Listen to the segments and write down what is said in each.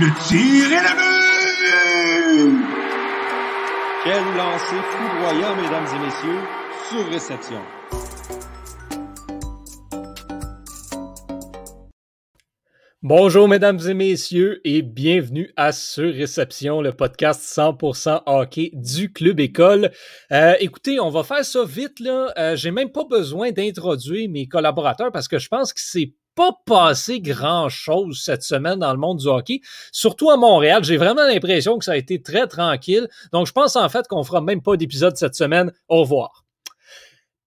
le tir est le but! Quel lancer foudroyant, mesdames et messieurs, sur réception. Bonjour mesdames et messieurs et bienvenue à Sur Réception, le podcast 100% hockey du Club École. Euh, écoutez, on va faire ça vite là. Euh, J'ai même pas besoin d'introduire mes collaborateurs parce que je pense que c'est pas passé grand chose cette semaine dans le monde du hockey, surtout à Montréal. J'ai vraiment l'impression que ça a été très tranquille. Donc je pense en fait qu'on fera même pas d'épisode cette semaine. Au revoir.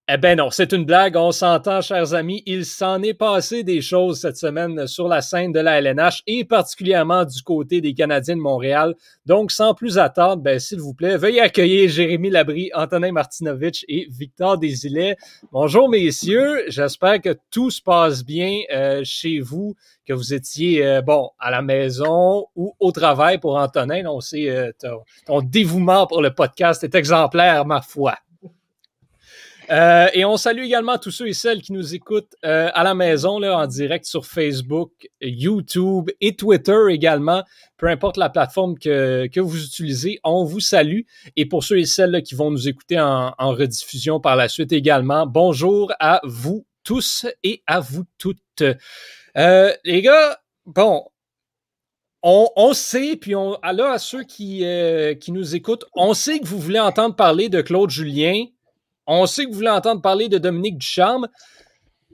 Eh ben non, c'est une blague, on s'entend, chers amis. Il s'en est passé des choses cette semaine sur la scène de la LNH et particulièrement du côté des Canadiens de Montréal. Donc, sans plus attendre, ben, s'il vous plaît, veuillez accueillir Jérémy Labry, Antonin Martinovitch et Victor Desilets. Bonjour, messieurs. J'espère que tout se passe bien euh, chez vous, que vous étiez, euh, bon, à la maison ou au travail pour Antonin. On sait, euh, ton dévouement pour le podcast est exemplaire, ma foi. Euh, et on salue également tous ceux et celles qui nous écoutent euh, à la maison, là, en direct sur Facebook, YouTube et Twitter également. Peu importe la plateforme que, que vous utilisez, on vous salue. Et pour ceux et celles là, qui vont nous écouter en, en rediffusion par la suite également, bonjour à vous tous et à vous toutes. Euh, les gars, bon, on, on, sait, puis on, là, à ceux qui, euh, qui nous écoutent, on sait que vous voulez entendre parler de Claude Julien. On sait que vous voulez entendre parler de Dominique Ducharme,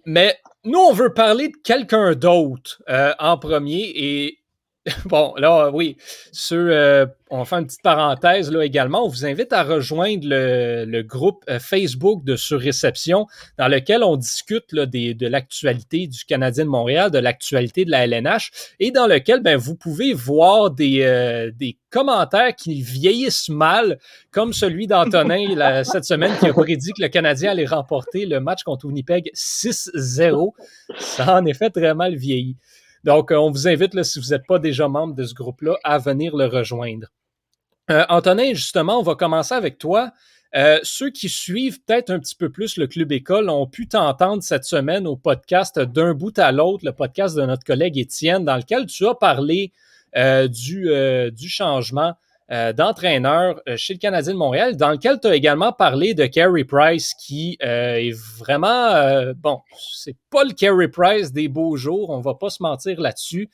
mais nous, on veut parler de quelqu'un d'autre euh, en premier. Et bon, là, oui, sur, euh, on faire une petite parenthèse là également. On vous invite à rejoindre le, le groupe euh, Facebook de Surréception dans lequel on discute là, des, de l'actualité du Canadien de Montréal, de l'actualité de la LNH et dans lequel ben, vous pouvez voir des, euh, des commentaires qui vieillissent mal, comme celui d'Antonin cette semaine qui a prédit que le Canadien allait remporter le match contre Winnipeg 6-0. Ça a en effet très mal vieilli. Donc, on vous invite, si vous n'êtes pas déjà membre de ce groupe-là, à venir le rejoindre. Euh, Antonin, justement, on va commencer avec toi. Euh, ceux qui suivent peut-être un petit peu plus le Club École ont pu t'entendre cette semaine au podcast d'un bout à l'autre, le podcast de notre collègue Étienne, dans lequel tu as parlé euh, du changement euh, d'entraîneur chez le Canadien de Montréal, dans lequel tu as également parlé de Carey Price, qui euh, est vraiment, euh, bon, c'est pas le Carey Price des beaux jours, on va pas se mentir là-dessus.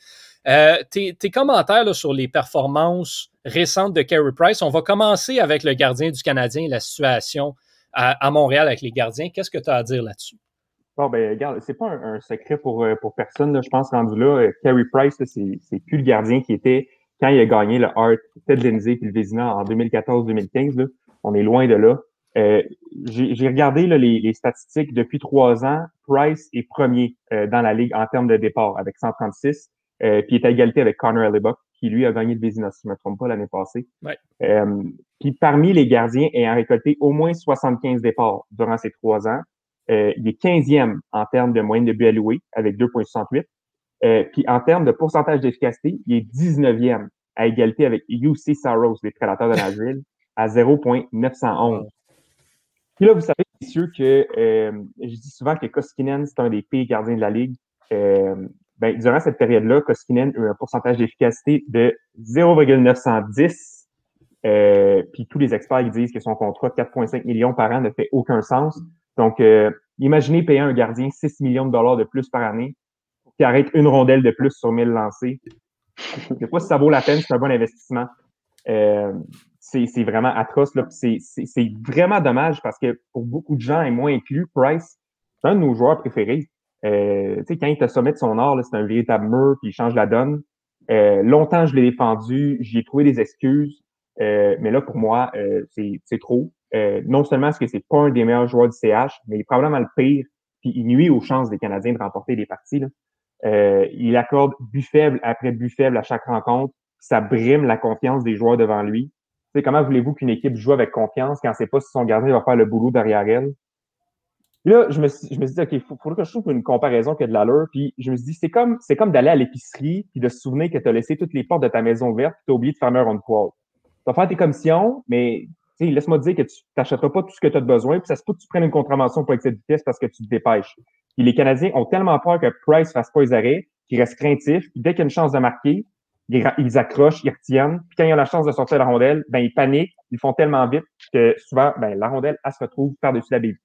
Tes, commentaires sur les performances récentes de Carey Price, on va commencer avec le gardien du Canadien et la situation à, Montréal avec les gardiens. Qu'est-ce que tu as à dire là-dessus? Bon, ben, regarde, c'est pas un, secret pour, personne. Je pense rendu là, Carey Price, c'est plus le gardien qui était quand il a gagné le Hart, Ted Lindsay puis le Vézina en 2014-2015, on est loin de là. Euh, J'ai regardé là, les, les, statistiques depuis trois ans. Price est premier euh, dans la ligue en termes de départ avec 136, euh, puis il est à égalité avec Connor Hellebuck, qui lui a gagné le Vézina, si je ne me trompe pas, l'année passée. Ouais. Euh, puis parmi les gardiens ayant récolté au moins 75 départs durant ces trois ans, euh, il est 15e en termes de moyenne de buts alloués avec 2,68. Euh, puis en termes de pourcentage d'efficacité, il est 19e à égalité avec UC Saros, les prédateurs de Nashville, à 0.911. Puis là, vous savez, messieurs, que euh, je dis souvent que Koskinen, c'est un des pires gardiens de la Ligue. Euh, ben, durant cette période-là, Koskinen a eu un pourcentage d'efficacité de 0,910. Euh, puis tous les experts ils disent que son contrat de 4,5 millions par an ne fait aucun sens. Donc, euh, imaginez payer un gardien 6 millions de dollars de plus par année qui arrête une rondelle de plus sur 1000 lancés. Je ne sais pas si ça vaut la peine, c'est un bon investissement. Euh, c'est vraiment atroce. C'est vraiment dommage parce que pour beaucoup de gens, et moi inclus, Price, c'est un de nos joueurs préférés. Euh, quand il te sommet de son art, c'est un véritable mur, puis il change la donne. Euh, longtemps, je l'ai défendu, j'y ai trouvé des excuses, euh, mais là, pour moi, euh, c'est trop. Euh, non seulement est-ce que c'est pas un des meilleurs joueurs du CH, mais il est probablement le pire, puis il nuit aux chances des Canadiens de remporter des parties. Là. Euh, il accorde but faible après but faible à chaque rencontre. Ça brime la confiance des joueurs devant lui. Tu sais, comment voulez-vous qu'une équipe joue avec confiance quand c'est pas si son gardien va faire le boulot derrière elle? Là, je me, suis, je me suis dit, OK, il faudrait que je trouve une comparaison qui a de l'allure. Puis je me suis dit, c'est comme, c'est comme d'aller à l'épicerie puis de se souvenir que tu as laissé toutes les portes de ta maison ouvertes puis tu as oublié de fermer un rond de poêle. Tu vas faire tes commissions, mais laisse-moi dire que tu n'achèteras pas tout ce que tu as besoin, puis ça se peut que tu prennes une contravention pour excès de vitesse parce que tu te dépêches. Puis les Canadiens ont tellement peur que Price fasse pas les arrêts, qu'ils restent craintifs, puis dès qu'il y a une chance de marquer, ils, accrochent, ils retiennent. Puis quand ils ont la chance de sortir la rondelle, ben ils paniquent, ils font tellement vite que souvent, ben, la rondelle, elle se retrouve par-dessus la bébé.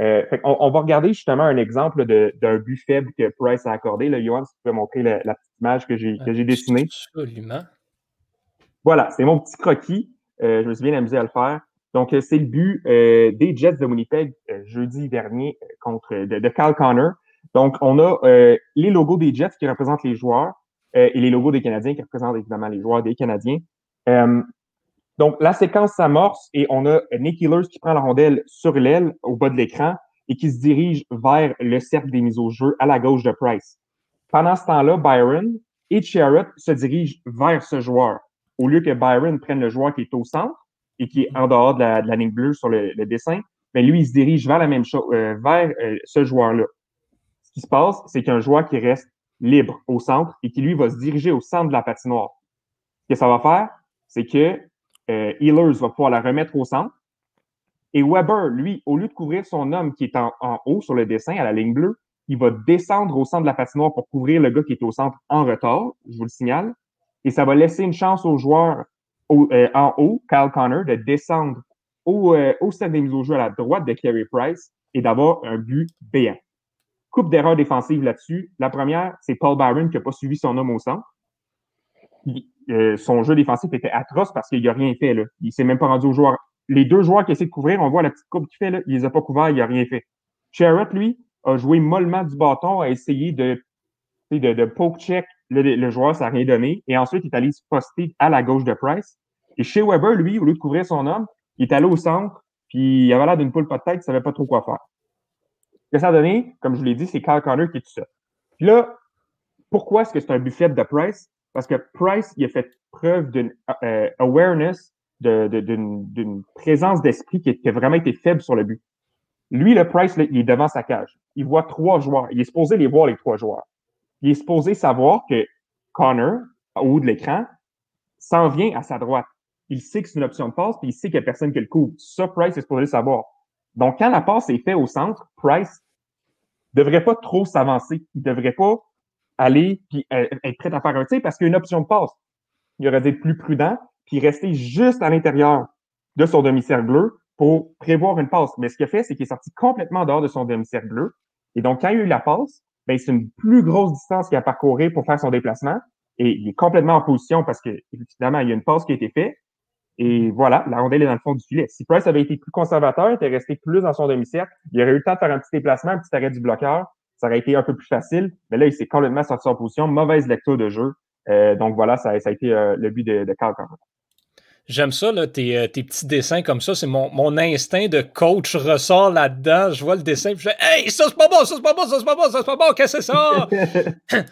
Euh, on, va regarder justement un exemple d'un but faible que Price a accordé. Là, Johan, si tu peux montrer la, petite image que j'ai que j'ai dessinée. Absolument. Voilà, c'est mon petit croquis. Euh, je me suis bien amusé à le faire. Donc, euh, c'est le but euh, des Jets de Winnipeg jeudi dernier contre de, de Cal Connor. Donc, on a les logos des Jets qui représentent les joueurs et les logos des Canadiens qui représentent évidemment les joueurs des Canadiens. Donc, la séquence s'amorce et on a Nick Hillers qui prend la rondelle sur l'aile au bas de l'écran et qui se dirige vers le cercle des mises au jeu à la gauche de Price. Pendant ce temps-là, Byron et Sherrod se dirigent vers ce joueur. Au lieu que Byron prenne le joueur qui est au centre et qui est en dehors de la, ligne bleue sur le, dessin, mais lui, il se dirige vers la même chose, euh, vers euh, ce joueur-là. Ce qui se passe, c'est qu'un joueur qui reste libre au centre et qui, lui, va se diriger au centre de la patinoire. Ce que ça va faire, c'est que euh, Healers va pouvoir la remettre au centre. Et Weber, lui, au lieu de couvrir son homme qui est en, haut sur le dessin, à la ligne bleue, il va descendre au centre de la patinoire pour couvrir le gars qui est au centre en retard, je vous le signale. Et ça va laisser une chance aux euh, en haut, Kyle Connor, de descendre au, euh, au des mises au jeu à la droite de Kerry Price et d'avoir un but béant. Coupe d'erreurs défensives là-dessus. La première, c'est Paul Byron qui n'a pas suivi son homme au centre. Euh, son jeu défensif était atroce parce qu'il n'a rien fait. Là. Il s'est même pas rendu aux joueurs. Les deux joueurs qui essaient de couvrir, on voit la petite coupe qu'il fait, là, il les a pas couverts, il n'a rien fait. Sherrod, lui, a joué mollement du bâton, a essayé de, de, de poke check le, le joueur, ça n'a rien donné. Et ensuite, il est allé se poster à la gauche de Price. Et chez Weber, lui, au lieu de couvrir son homme, il est allé au centre, puis il avait l'air d'une poule pas de tête, il savait pas trop quoi faire. Ce que ça a donné, comme je vous l'ai dit, c'est Kyle Connor qui est tout seul. Puis là, pourquoi est-ce que c'est un buffet de Price? Parce que Price, il a fait preuve d'une euh, awareness, d'une présence d'esprit qui, a vraiment été faible sur le but. Lui, le Price, il est devant sa cage. Il voit trois joueurs. Il est supposé les voir, les trois joueurs. Il est supposé savoir que Connor, au haut de l'écran, s'en vient à sa droite. Il sait que c'est une option de passe, puis il sait qu'il n'y a personne qui le couvre. Ça, Price est supposé le savoir. Donc, quand la passe est faite au centre, Price devrait pas trop s'avancer. Il devrait pas aller puis euh, être prêt à faire un tir parce qu'il y a une option de passe. Il aurait dû être plus prudent puis rester juste à l'intérieur de son demi-cercle bleu pour prévoir une passe. Mais ce qu'il a fait, c'est qu'il est sorti complètement dehors de son demi-cercle bleu. Et donc, quand il y a eu la passe, ben, c'est une plus grosse distance qu'il a parcouru pour faire son déplacement. Et il est complètement en position parce que, évidemment, il y a une passe qui a été faite. Et voilà, la rondelle est dans le fond du filet. Si Price avait été plus conservateur, était resté plus dans son demi-cercle, il aurait eu le temps de faire un petit déplacement, un petit arrêt du bloqueur, ça aurait été un peu plus facile. Mais là, il s'est complètement sorti en position. Mauvaise lecture de jeu. Euh, donc voilà, ça, ça, a été euh, le but de, de Carl J'aime ça, là, tes, euh, tes, petits dessins comme ça. C'est mon, mon, instinct de coach ressort là-dedans. Je vois le dessin, puis je dis Hey, ça c'est pas bon, ça c'est pas bon, ça c'est pas bon, ça c'est pas bon, qu'est-ce que c'est ça?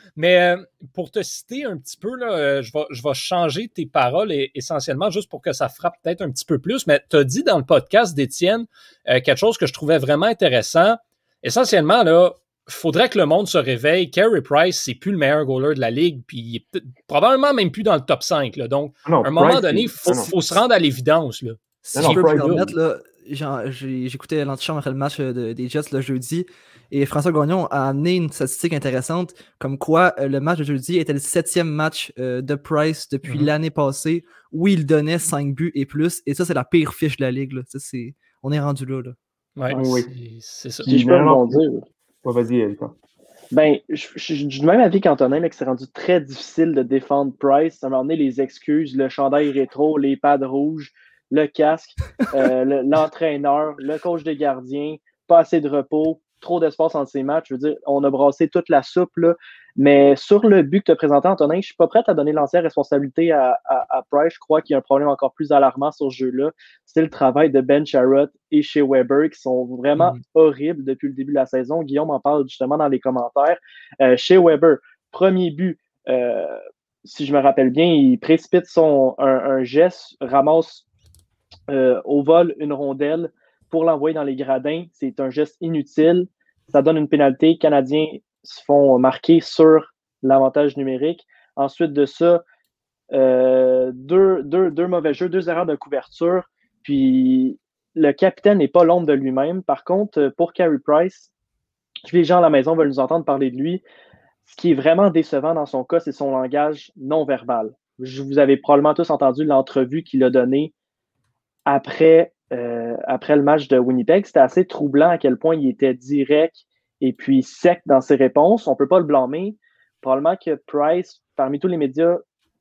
Mais pour te citer un petit peu, là, je, vais, je vais changer tes paroles essentiellement juste pour que ça frappe peut-être un petit peu plus. Mais tu as dit dans le podcast d'Étienne quelque chose que je trouvais vraiment intéressant. Essentiellement, là, faudrait que le monde se réveille. Carey Price, c'est plus le meilleur goaler de la ligue, puis il est probablement même plus dans le top 5. Là. Donc, à un moment donné, il faut, se rendre à l'évidence. Là. Si je peux me permettre, j'écoutais l'antichambre après le match euh, des Jets le jeudi, et François Gagnon a amené une statistique intéressante, comme quoi euh, le match de jeudi était le septième match euh, de Price depuis mm-hmm. l'année passée, où il donnait 5 buts et plus, et ça, c'est la pire fiche de la ligue. Là. est, on est rendu là. là. Ouais, oui. c'est ça. Si je peux rebondir, vas-y, Ben, je, suis du même avis qu'Antonin, mais que c'est rendu très difficile de défendre Price. À un moment donné, les excuses, le chandail rétro, les pads rouges, le casque, euh, l'entraîneur, le, coach des gardiens, pas assez de repos, trop d'espace entre ces matchs. Je veux dire, on a brassé toute la soupe, là. Mais sur le but que tu as présenté, Antonin, je ne suis pas prêt à donner l'entière responsabilité à, Price. Je crois qu'il y a un problème encore plus alarmant sur ce jeu-là. C'est le travail de Ben Sharrott et chez Weber qui sont vraiment mm-hmm. horribles depuis le début de la saison. Guillaume en parle justement dans les commentaires. Euh, chez Weber, premier but, euh, si je me rappelle bien, il précipite son, un, geste, ramasse euh, au vol une rondelle pour l'envoyer dans les gradins. C'est un geste inutile. Ça donne une pénalité. Canadien se font marquer sur l'avantage numérique. Ensuite de ça, euh, deux, deux, mauvais jeux, deux erreurs de couverture. Puis le capitaine n'est pas l'ombre de lui-même. Par contre, pour Carey Price, les gens à la maison veulent nous entendre parler de lui. Ce qui est vraiment décevant dans son cas, c'est son langage non verbal. Vous avez probablement tous entendu l'entrevue qu'il a donnée après, euh, après le match de Winnipeg. C'était assez troublant à quel point il était direct et puis sec dans ses réponses. On ne peut pas le blâmer. Probablement que Price, parmi tous les médias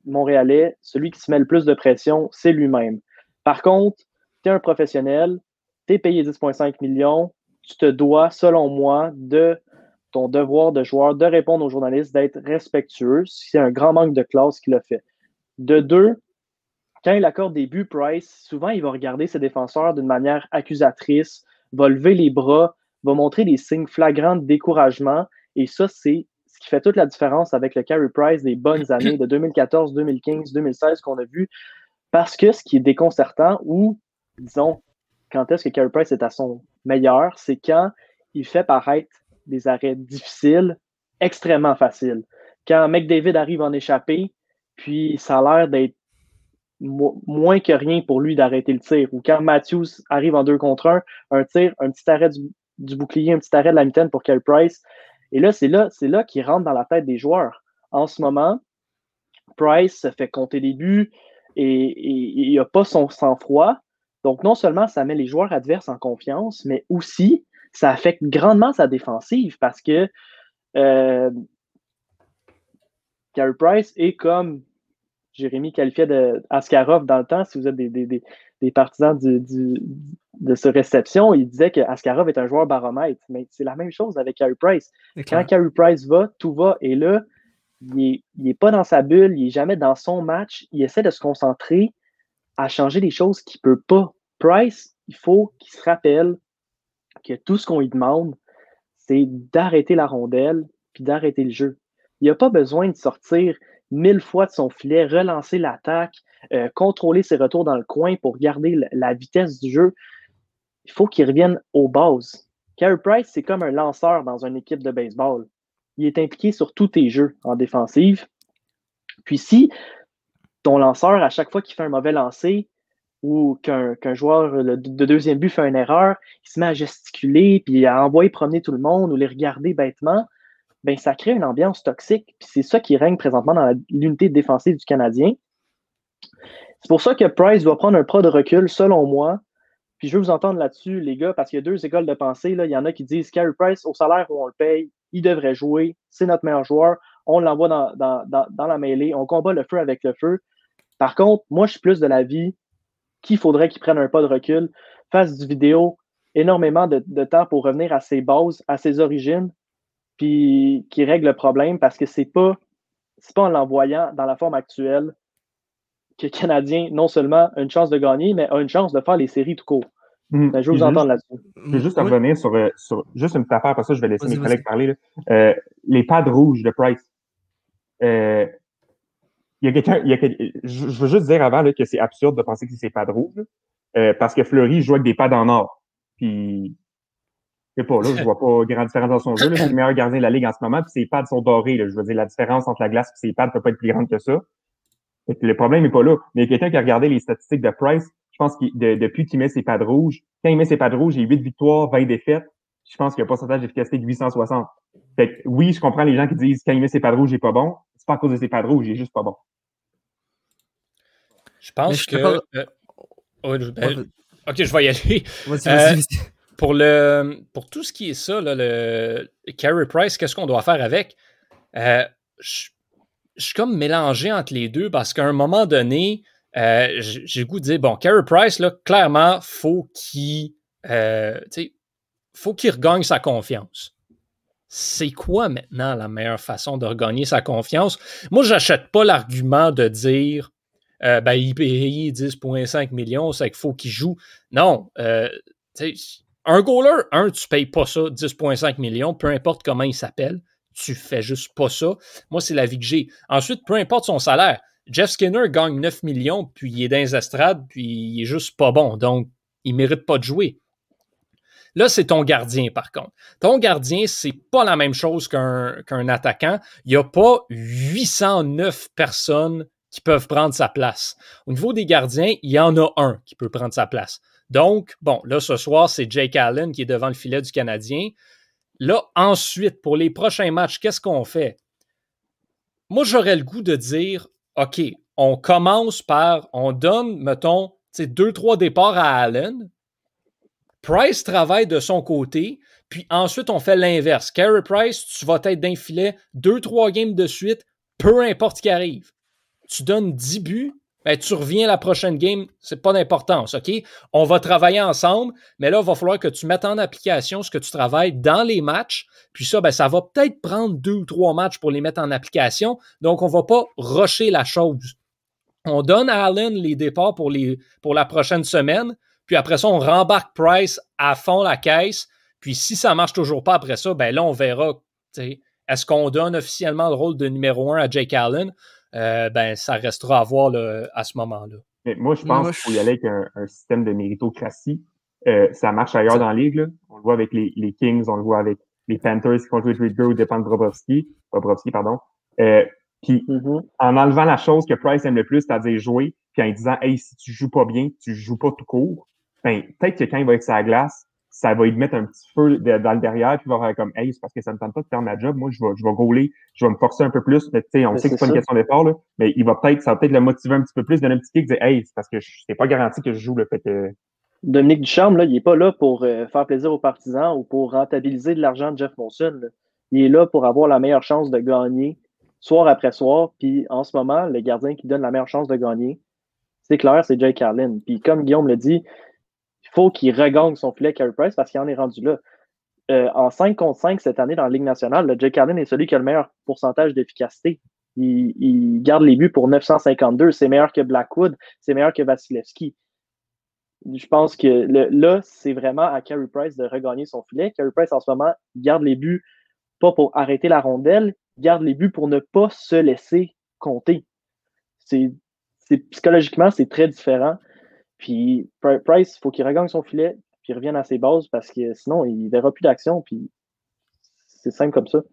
montréalais, celui qui se met le plus de pression, c'est lui-même. Par contre, tu es un professionnel, tu es payé 10,5 millions, tu te dois, selon moi, de ton devoir de joueur de répondre aux journalistes, d'être respectueux. C'est un grand manque de classe qu'il a fait. De deux, quand il accorde des buts, Price, souvent, il va regarder ses défenseurs d'une manière accusatrice, va lever les bras, va montrer des signes flagrants de découragement. Et ça, c'est ce qui fait toute la différence avec le Carey Price des bonnes années de 2014, 2015, 2016 qu'on a vu. Parce que ce qui est déconcertant, ou disons, quand est-ce que Carey Price est à son meilleur, c'est quand il fait paraître des arrêts difficiles, extrêmement faciles. Quand McDavid arrive en échappée, puis ça a l'air d'être moins que rien pour lui d'arrêter le tir. Ou quand Matthews arrive en deux contre un, un tir, un petit arrêt du, bouclier, un petit arrêt de la mitaine pour Carey Price. Et là, c'est là, c'est qu'il rentre dans la tête des joueurs. En ce moment, Price fait compter des buts et il n'a pas son sang-froid. Donc, non seulement ça met les joueurs adverses en confiance, mais aussi ça affecte grandement sa défensive parce que euh, Price est comme Jérémy qualifiait de Askarov dans le temps, si vous êtes des, partisans de ce réception, il disait que Askarov est un joueur baromètre. Mais c'est la même chose avec Carey Price. Quand Carey Price va, tout va. Et là, il n'est pas dans sa bulle, il n'est jamais dans son match. Il essaie de se concentrer à changer des choses qu'il ne peut pas. Price, il faut qu'il se rappelle que tout ce qu'on lui demande, c'est d'arrêter la rondelle puis d'arrêter le jeu. Il n'a pas besoin de sortir mille fois de son filet, relancer l'attaque, euh, contrôler ses retours dans le coin pour garder la vitesse du jeu. Il faut qu'il revienne aux bases. Carey Price, c'est comme un lanceur dans une équipe de baseball. Il est impliqué sur tous tes jeux en défensive. Puis si ton lanceur, à chaque fois qu'il fait un mauvais lancer, ou qu'un joueur de deuxième but fait une erreur, il se met à gesticuler, puis à envoyer promener tout le monde ou les regarder bêtement, ben ça crée une ambiance toxique. Puis c'est ça qui règne présentement dans l'unité défensive du Canadien. C'est pour ça que Price doit prendre un pas de recul, selon moi. Puis je veux vous entendre là-dessus, les gars, parce qu'il y a deux écoles de pensée. Là. Il y en a qui disent Carey Price, au salaire où on le paye, il devrait jouer, c'est notre meilleur joueur, on l'envoie dans, dans, la mêlée, on combat le feu avec le feu. Par contre, moi, je suis plus de l'avis qu'il faudrait qu'il prenne un pas de recul, fasse du vidéo, énormément de, temps pour revenir à ses bases, à ses origines, puis qu'il règle le problème parce que c'est pas, pas en l'envoyant dans la forme actuelle que le Canadien, non seulement a une chance de gagner, mais a une chance de faire les séries tout court. Mmh. je veux vous entendre là-dessus. Je vais juste revenir sur, euh, sur, juste une petite affaire, parce que je vais laisser mes collègues parler. Euh, les pads rouges de Price. Euh, il y a quelqu'un, je, veux juste dire avant là, que c'est absurde de penser que c'est pas de rouge, euh, parce que Fleury joue avec des pads en or. Puis, sais pas, là, je vois pas grande différence dans son jeu. C'est le meilleur gardien de la ligue en ce moment, puis ses pads sont dorés. Là. Je veux dire, la différence entre la glace et ses pads peut pas être plus grande que ça. Et le problème n'est pas là. Mais y quelqu'un qui a regardé les statistiques de Price. Je pense que depuis qu'il met ses pads rouges, quand il met ses pads rouges, il a 8 victoires, 20 défaites. Je pense qu'il y a un pourcentage d'efficacité de 860. Fait que, oui, je comprends les gens qui disent quand il met ses pads rouges, il est pas bon. C'est pas à cause de ses pads rouges, il est juste pas bon. Je pense que. Euh, oh, ben, ok, je vais y aller. Euh, pour, le, pour tout ce qui est ça, le Carey Price, qu'est-ce qu'on doit faire avec? Euh, je, suis comme mélangé entre les deux parce qu'à un moment donné, j'ai le goût de dire bon, Carey Price, là, clairement, faut qu'il faut qu'il regagne sa confiance. C'est quoi maintenant la meilleure façon de regagner sa confiance? Moi, j'achète pas l'argument de dire euh, ben, il paye 10,5 millions, c'est qu'il faut qu'il joue. Non, euh, un goaler, un, tu payes pas ça 10,5 millions, peu importe comment il s'appelle, tu fais juste pas ça. Moi, c'est la vie que j'ai. Ensuite, peu importe son salaire, Jeff Skinner gagne 9 millions, puis il est dans les estrades, puis il est juste pas bon, donc il mérite pas de jouer. Là, c'est ton gardien, par contre. Ton gardien, c'est pas la même chose qu'un attaquant. Il n'y a pas 809 personnes qui peuvent prendre sa place. Au niveau des gardiens, il y en a un qui peut prendre sa place. Donc, bon, là, ce soir, c'est Jake Allen qui est devant le filet du Canadien. Là, ensuite, pour les prochains matchs, qu'est-ce qu'on fait? moi, j'aurais le goût de dire, OK, on commence par, on donne, mettons, deux, trois départs à Allen. Price travaille de son côté, puis ensuite, on fait l'inverse. Carey Price, tu vas être d'un filet deux, trois games de suite, peu importe ce qui arrive. Tu donnes 10 buts, ben, tu reviens la prochaine game, c'est pas d'importance, OK? On va travailler ensemble, mais là, il va falloir que tu mettes en application ce que tu travailles dans les matchs. Puis ça, ben, ça va peut-être prendre deux ou trois matchs pour les mettre en application. Donc, on va pas rusher la chose. On donne à Allen les départs pour, les, pour la prochaine semaine. Puis après ça, on rembarque Price à fond la caisse. Puis si ça marche toujours pas après ça, ben là, on verra. Est-ce qu'on donne officiellement le rôle de numéro un à Jake Allen? Euh, ben, ça restera à voir à ce moment-là. moi, je pense qu'il faut y aller avec un, système de méritocratie. Euh, ça marche ailleurs dans la ligue. On le voit avec les, Kings, on le voit avec les Panthers qui jouer Ridger ou dépend de Bobrovski. Bobrovski, pardon. Euh, puis mm-hmm. en enlevant la chose que Price aime le plus, c'est-à-dire jouer, puis en disant Hey, si tu joues pas bien, tu joues pas tout court, ben, peut-être que quand il va être sa glace, ça va lui mettre un petit feu dans le derrière, puis il va faire comme Hey, c'est parce que ça me tente pas de faire ma job, moi je vais, je vais gauler, je vais me forcer un peu plus. Mais, on sait que c'est pas une question d'effort, là, mais il va peut-être, ça va peut-être le motiver un petit peu plus, donner un petit kick, dire Hey, c'est parce que c'est pas garanti que je joue le fait que. Dominique Ducharme, là, il n'est pas là pour euh, faire plaisir aux partisans ou pour rentabiliser de l'argent de Jeff Monson. Il est là pour avoir la meilleure chance de gagner soir après soir. Puis en ce moment, le gardien qui donne la meilleure chance de gagner, c'est clair, c'est Jake Carlin. Puis comme Guillaume l'a dit, faut qu'il regagne son filet Carey Price parce qu'il en est rendu là. Euh, en 5 contre 5 cette année dans la Ligue nationale, le Jake Carlin est celui qui a le meilleur pourcentage d'efficacité. Il, garde les buts pour 952. C'est meilleur que Blackwood, c'est meilleur que Vasilevski. Je pense que là, c'est vraiment à Carey Price de regagner son filet. Carey Price, en ce moment, garde les buts pas pour arrêter la rondelle, garde les buts pour ne pas se laisser compter. C'est, psychologiquement, c'est très différent. Puis Price, il faut qu'il regagne son filet, puis il revienne à ses bases parce que sinon, il ne verra plus d'action. Puis c'est simple comme ça.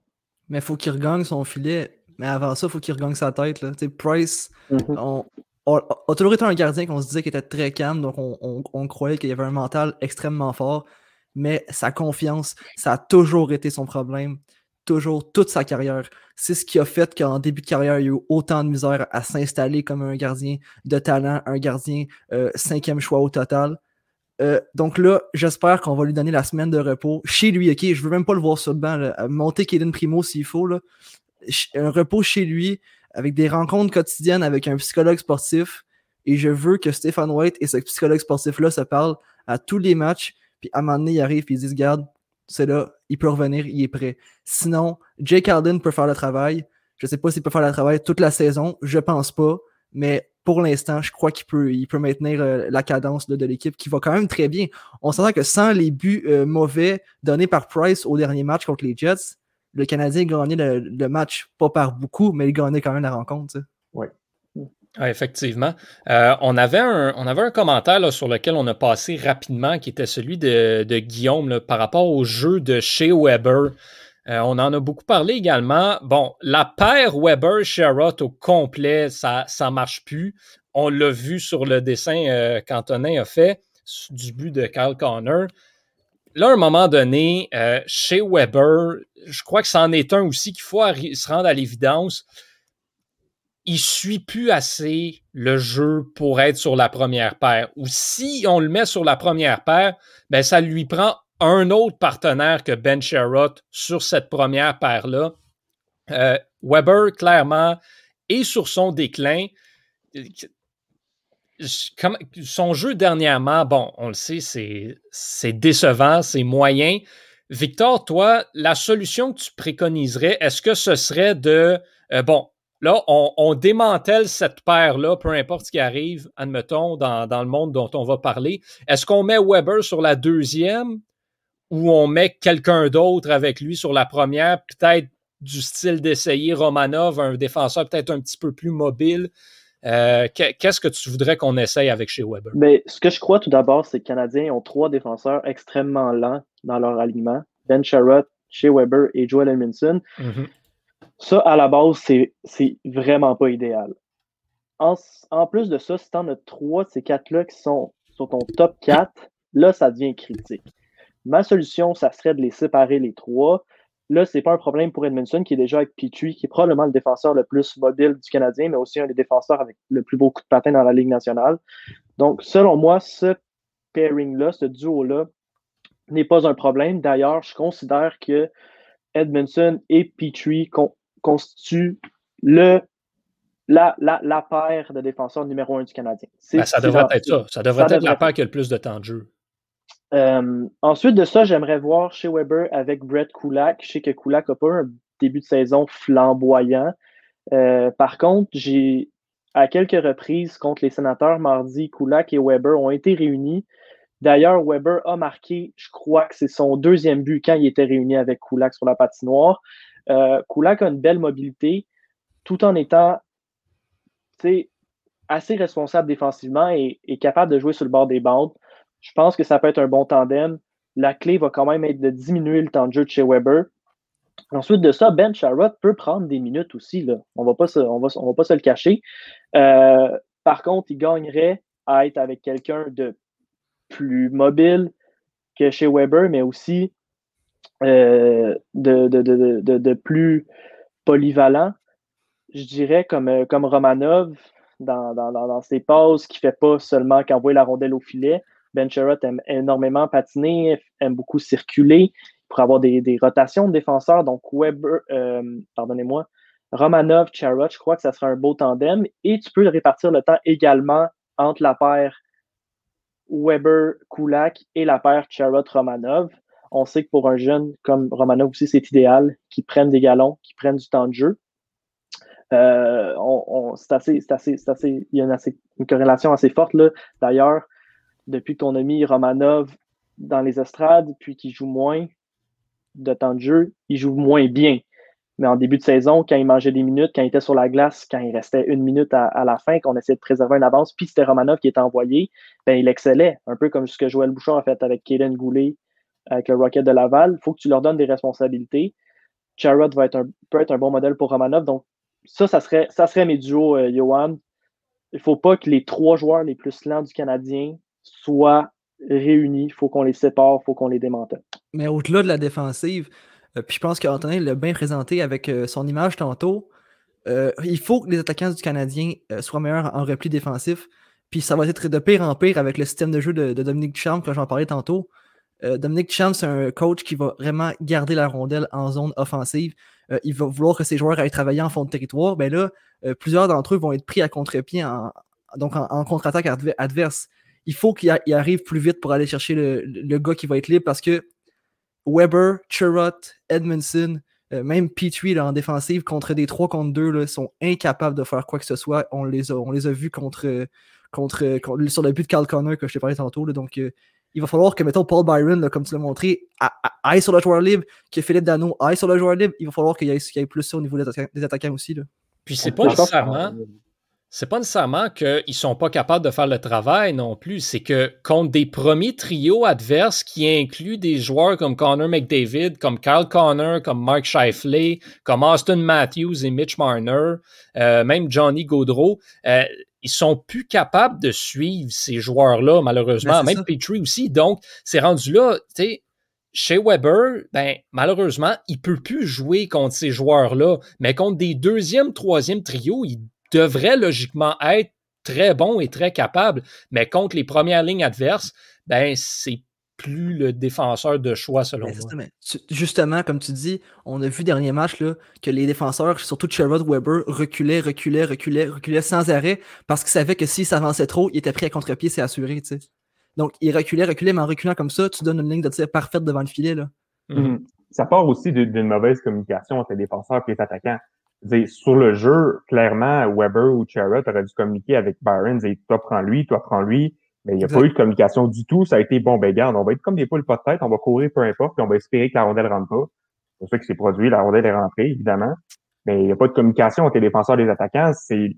Mais il faut qu'il regagne son filet. Mais avant ça, il faut qu'il regagne sa tête. Là. Price, on, a toujours été un gardien qu'on se disait qu'il était très calme, donc on, on croyait qu'il avait un mental extrêmement fort. Mais sa confiance, ça a toujours été son problème toujours toute sa carrière. C'est ce qui a fait qu'en début de carrière, il y a eu autant de misère à s'installer comme un gardien de talent, un gardien euh, cinquième choix au total. Euh, donc là, j'espère qu'on va lui donner la semaine de repos chez lui. Ok, je veux même pas le voir sur le banc. Monter Kaden Primo s'il faut. Là. Un repos chez lui avec des rencontres quotidiennes avec un psychologue sportif. Et je veux que Stéphane White et ce psychologue sportif-là se parlent à tous les matchs. Puis à un moment donné, il arrive et il dit Garde, c'est là, il peut revenir, il est prêt. Sinon, Jake Alden peut faire le travail. Je ne sais pas s'il peut faire le travail toute la saison, je pense pas, mais pour l'instant, je crois qu'il peut, il peut maintenir euh, la cadence de l'équipe qui va quand même très bien. On s'entend que sans les buts euh, mauvais donnés par Price au dernier match contre les Jets, le Canadien gagnait le, le match, pas par beaucoup, mais il gagnait quand même la rencontre. Ah, effectivement. Euh, on, avait un, commentaire sur lequel on a passé rapidement, qui était celui de, Guillaume par rapport au jeu de chez Weber. Euh, on en a beaucoup parlé également. Bon, la paire Weber-Sherrod au complet, ça ne marche plus. On l'a vu sur le dessin euh, qu'Antonin a fait du but de Kyle Connor. Là, à un moment donné, chez Weber, je crois que c'en est un aussi qu'il faut se rendre à l'évidence il suit plus assez le jeu pour être sur la première paire. Ou si on le met sur la première paire, ben ça lui prend un autre partenaire que Ben Sherrod sur cette première paire-là. Euh, Weber, clairement, est sur son déclin. son jeu dernièrement, bon, on le sait, c'est décevant, c'est moyen. Victor, toi, la solution que tu préconiserais, est-ce que ce serait de, euh, bon, Là, on, démantèle cette paire-là, peu importe ce qui arrive, admettons, dans, le monde dont on va parler. Est-ce qu'on met Weber sur la deuxième ou on met quelqu'un d'autre avec lui sur la première, peut-être du style d'essayer Romanov, un défenseur peut-être un petit peu plus mobile? Euh, qu'est-ce que tu voudrais qu'on essaye avec chez Weber? Mais ben, ce que je crois tout d'abord, c'est que les Canadiens ont trois défenseurs extrêmement lents dans leur alignement. Ben Sherrod, Shea Weber et Joel Edmondson. Mm-hmm. Ça, à la base, c'est vraiment pas idéal. En, plus de ça, si tu en as trois de ces quatre-là qui sont sur ton top 4, là, ça devient critique. Ma solution, ça serait de les séparer les trois, Là, c'est pas un problème pour Edmondson, qui est déjà avec Petrie, qui est probablement le défenseur le plus mobile du Canadien, mais aussi un des défenseurs avec le plus beau coup de patin dans la Ligue nationale. Donc, selon moi, ce pairing-là, ce duo-là, n'est pas un problème. D'ailleurs, je considère que Edmondson et Petrie constituent le, la, la, la paire de défenseurs numéro un du Canadien. Ben, ça devrait être ça. Ça devrait être la paire qui a le plus de temps de jeu. Euh, ensuite de ça, j'aimerais voir chez Weber avec Brett Kulak. Je sais que Kulak n'a pas un début de saison flamboyant. Euh, par contre, j'ai à quelques reprises contre les sénateurs mardi, Kulak et Weber ont été réunis. D'ailleurs, Weber a marqué, je crois que c'est son deuxième but quand il était réuni avec Kulak sur la patinoire. Euh, a une belle mobilité tout en étant assez responsable défensivement et, capable de jouer sur le bord des bandes. Je pense que ça peut être un bon tandem. La clé va quand même être de diminuer le temps de jeu chez Weber. Ensuite de ça, Ben Sharrod peut prendre des minutes aussi. On ne va, pas se, le cacher. Euh, par contre, il gagnerait à être avec quelqu'un de plus mobile que chez Weber, mais aussi de, de, plus polyvalent. Je dirais comme, euh, comme Romanov dans, dans, dans, ses pauses, qui ne fait pas seulement qu'envoyer la rondelle au filet, ben Sherrod aime énormément patiner, aime beaucoup circuler pour avoir des, rotations de défenseurs. Donc, Weber, euh, pardonnez-moi, Romanov, Charrot, je crois que ça sera un beau tandem. Et tu peux répartir le temps également entre la paire Weber, Kulak et la paire Charrot-Romanov. On sait que pour un jeune comme Romanov aussi, c'est idéal qu'il prenne des galons, qu'il prenne du temps de jeu. Euh, c'est assez, il y a une, une corrélation assez forte. D'ailleurs, depuis qu'on a mis Romanov dans les estrades, puis qu'il joue moins de temps de jeu, il joue moins bien. Mais en début de saison, quand il mangeait des minutes, quand il était sur la glace, quand il restait une minute à, la fin, qu'on essayait de préserver une avance, puis c'était Romanov qui était envoyé, ben, il excellait. Un peu comme ce que Joël Bouchard a fait avec Kaden Goulet, avec le Rocket de Laval. Il faut que tu leur donnes des responsabilités. Charrot va être un, peut être un bon modèle pour Romanov. Donc, ça, ça serait, ça mes duos, euh, Johan. Il ne faut pas que les trois joueurs les plus lents du Canadien soient réunis. Il faut qu'on les sépare, il faut qu'on les démantèle. Mais au-delà de la défensive, euh, puis je pense qu'Antonin l'a bien présenté avec euh, son image tantôt, il faut que les attaquants du Canadien soient meilleurs en repli défensif. Puis ça va être de pire en pire avec le système de jeu de, Dominique Duchamp, que j'en parlais tantôt. Dominique Duchamp, c'est un coach qui va vraiment garder la rondelle en zone offensive. il va vouloir que ses joueurs aillent travailler en fond de territoire. Ben là, plusieurs d'entre eux vont être pris à contre-pied, en, donc en contre-attaque adverse il faut qu'il arrive plus vite pour aller chercher le, gars qui va être libre parce que Weber, Chirot, Edmondson, euh, même Petrie en défensive contre des 3 contre 2 sont incapables de faire quoi que ce soit. On les a, vus contre, contre, sur le but de Carl Connor que je t'ai parlé tantôt. donc euh, il va falloir que, mettons, Paul Byron, comme tu l'as montré, aille sur le joueur libre, que Philippe Dano aille sur le joueur libre. Il va falloir qu'il y, ait plus ça au niveau des, attaquants aussi. Là. Puis c'est pas nécessairement c'est pas nécessairement qu'ils sont pas capables de faire le travail non plus. C'est que contre des premiers trios adverses qui incluent des joueurs comme Connor McDavid, comme Kyle Connor, comme Mark Scheifele, comme Austin Matthews et Mitch Marner, euh, même Johnny Gaudreau, euh, ils sont plus capables de suivre ces joueurs-là, malheureusement. Ben, même Petrie aussi. Donc, c'est rendu là, tu sais, chez Weber, ben, malheureusement, il peut plus jouer contre ces joueurs-là. Mais contre des deuxième, troisième trios, il devrait logiquement être très bon et très capable, mais contre les premières lignes adverses, ben c'est plus le défenseur de choix selon moi. Justement, comme tu dis, on a vu dernier match là, que les défenseurs, surtout Sherrod Weber, reculaient, reculaient, reculaient, reculaient sans arrêt parce qu'ils savaient que s'ils s'avançaient trop, ils étaient pris à contre-pied, c'est assuré. Donc, ils reculaient, reculaient, mais en reculant comme ça, tu donnes une ligne de tir parfaite devant le filet. Là. Mm-hmm. Ça part aussi d'une mauvaise communication entre les défenseurs et les attaquants sur le jeu, clairement, Weber ou Charrot auraient dû communiquer avec Barons et toi prends lui, toi prends lui. Mais il n'y a pas eu de communication du tout. Ça a été bon, ben garde, on va être comme des poules pas de tête, on va courir peu importe, puis on va espérer que la rondelle rentre pas. C'est ça qui s'est produit, la rondelle est rentrée, évidemment. Mais il n'y a pas de communication entre les défenseurs et les attaquants. C'est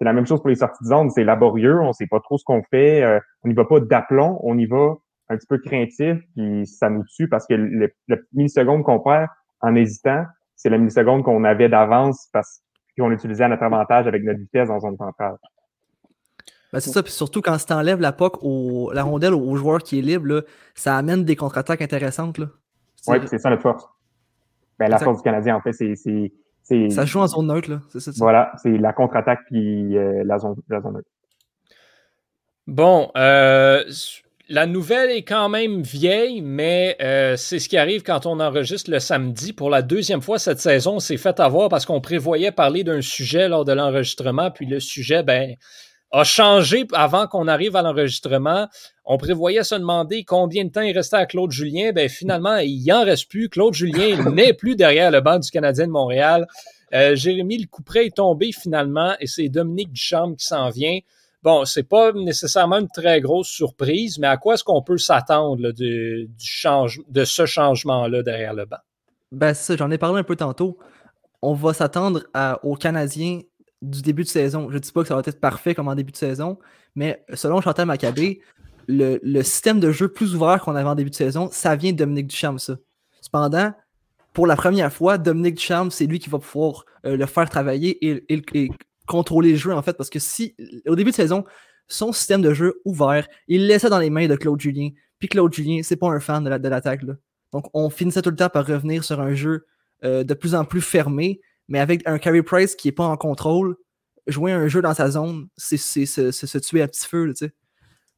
la même chose pour les sorties de zone. C'est laborieux, on sait pas trop ce qu'on fait. Euh, on n'y va pas d'aplomb, on y va un petit peu craintif, puis ça nous tue parce que le, le milliseconde qu'on perd en hésitant, c'est la milliseconde qu'on avait d'avance parce qu'on utilisait à notre avantage avec notre vitesse dans zone centrale. Ben c'est ça, puis surtout quand tu enlèves la POC au, la rondelle au, joueur qui est libre, ça amène des contre-attaques intéressantes. Oui, c'est ça notre force. Ben, la force du Canadien, en fait, c'est. Ça joue en zone neutre, là. C'est ça. ça. Voilà, c'est la contre-attaque puis euh, la zone, la zone neutre. Bon, euh, la nouvelle est quand même vieille, mais euh, c'est ce qui arrive quand on enregistre le samedi. Pour la deuxième fois cette saison, on s'est fait avoir parce qu'on prévoyait parler d'un sujet lors de l'enregistrement, puis le sujet, ben, a changé avant qu'on arrive à l'enregistrement. On prévoyait se demander combien de temps il restait à Claude Julien. Ben, finalement, il n'y en reste plus. Claude Julien n'est plus derrière le banc du Canadien de Montréal. Euh, Jérémy, le couperet est tombé finalement et c'est Dominique Ducharme qui s'en vient. Bon, c'est pas nécessairement une très grosse surprise, mais à quoi est-ce qu'on peut s'attendre du, change, de ce changement-là derrière le banc? Ben, ça, j'en ai parlé un peu tantôt. On va s'attendre aux Canadiens du début de saison. Je ne dis pas que ça va être parfait comme en début de saison, mais selon Chantal Maccabé, le, système de jeu plus ouvert qu'on avait en début de saison, ça vient de Dominique Ducharme, ça. Cependant, pour la première fois, Dominique Ducharme, c'est lui qui va pouvoir euh, le faire travailler et, contrôler le jeu, en fait, parce que si, au début de saison, son système de jeu ouvert, il laissait dans les mains de Claude Julien. Puis Claude Julien, c'est pas un fan de la- de l'attaque. Donc, on finissait tout le temps par revenir sur un jeu euh, de plus en plus fermé, mais avec un Carey Price qui n'est pas en contrôle, jouer un jeu dans sa zone, c'est se tuer à petit feu. là.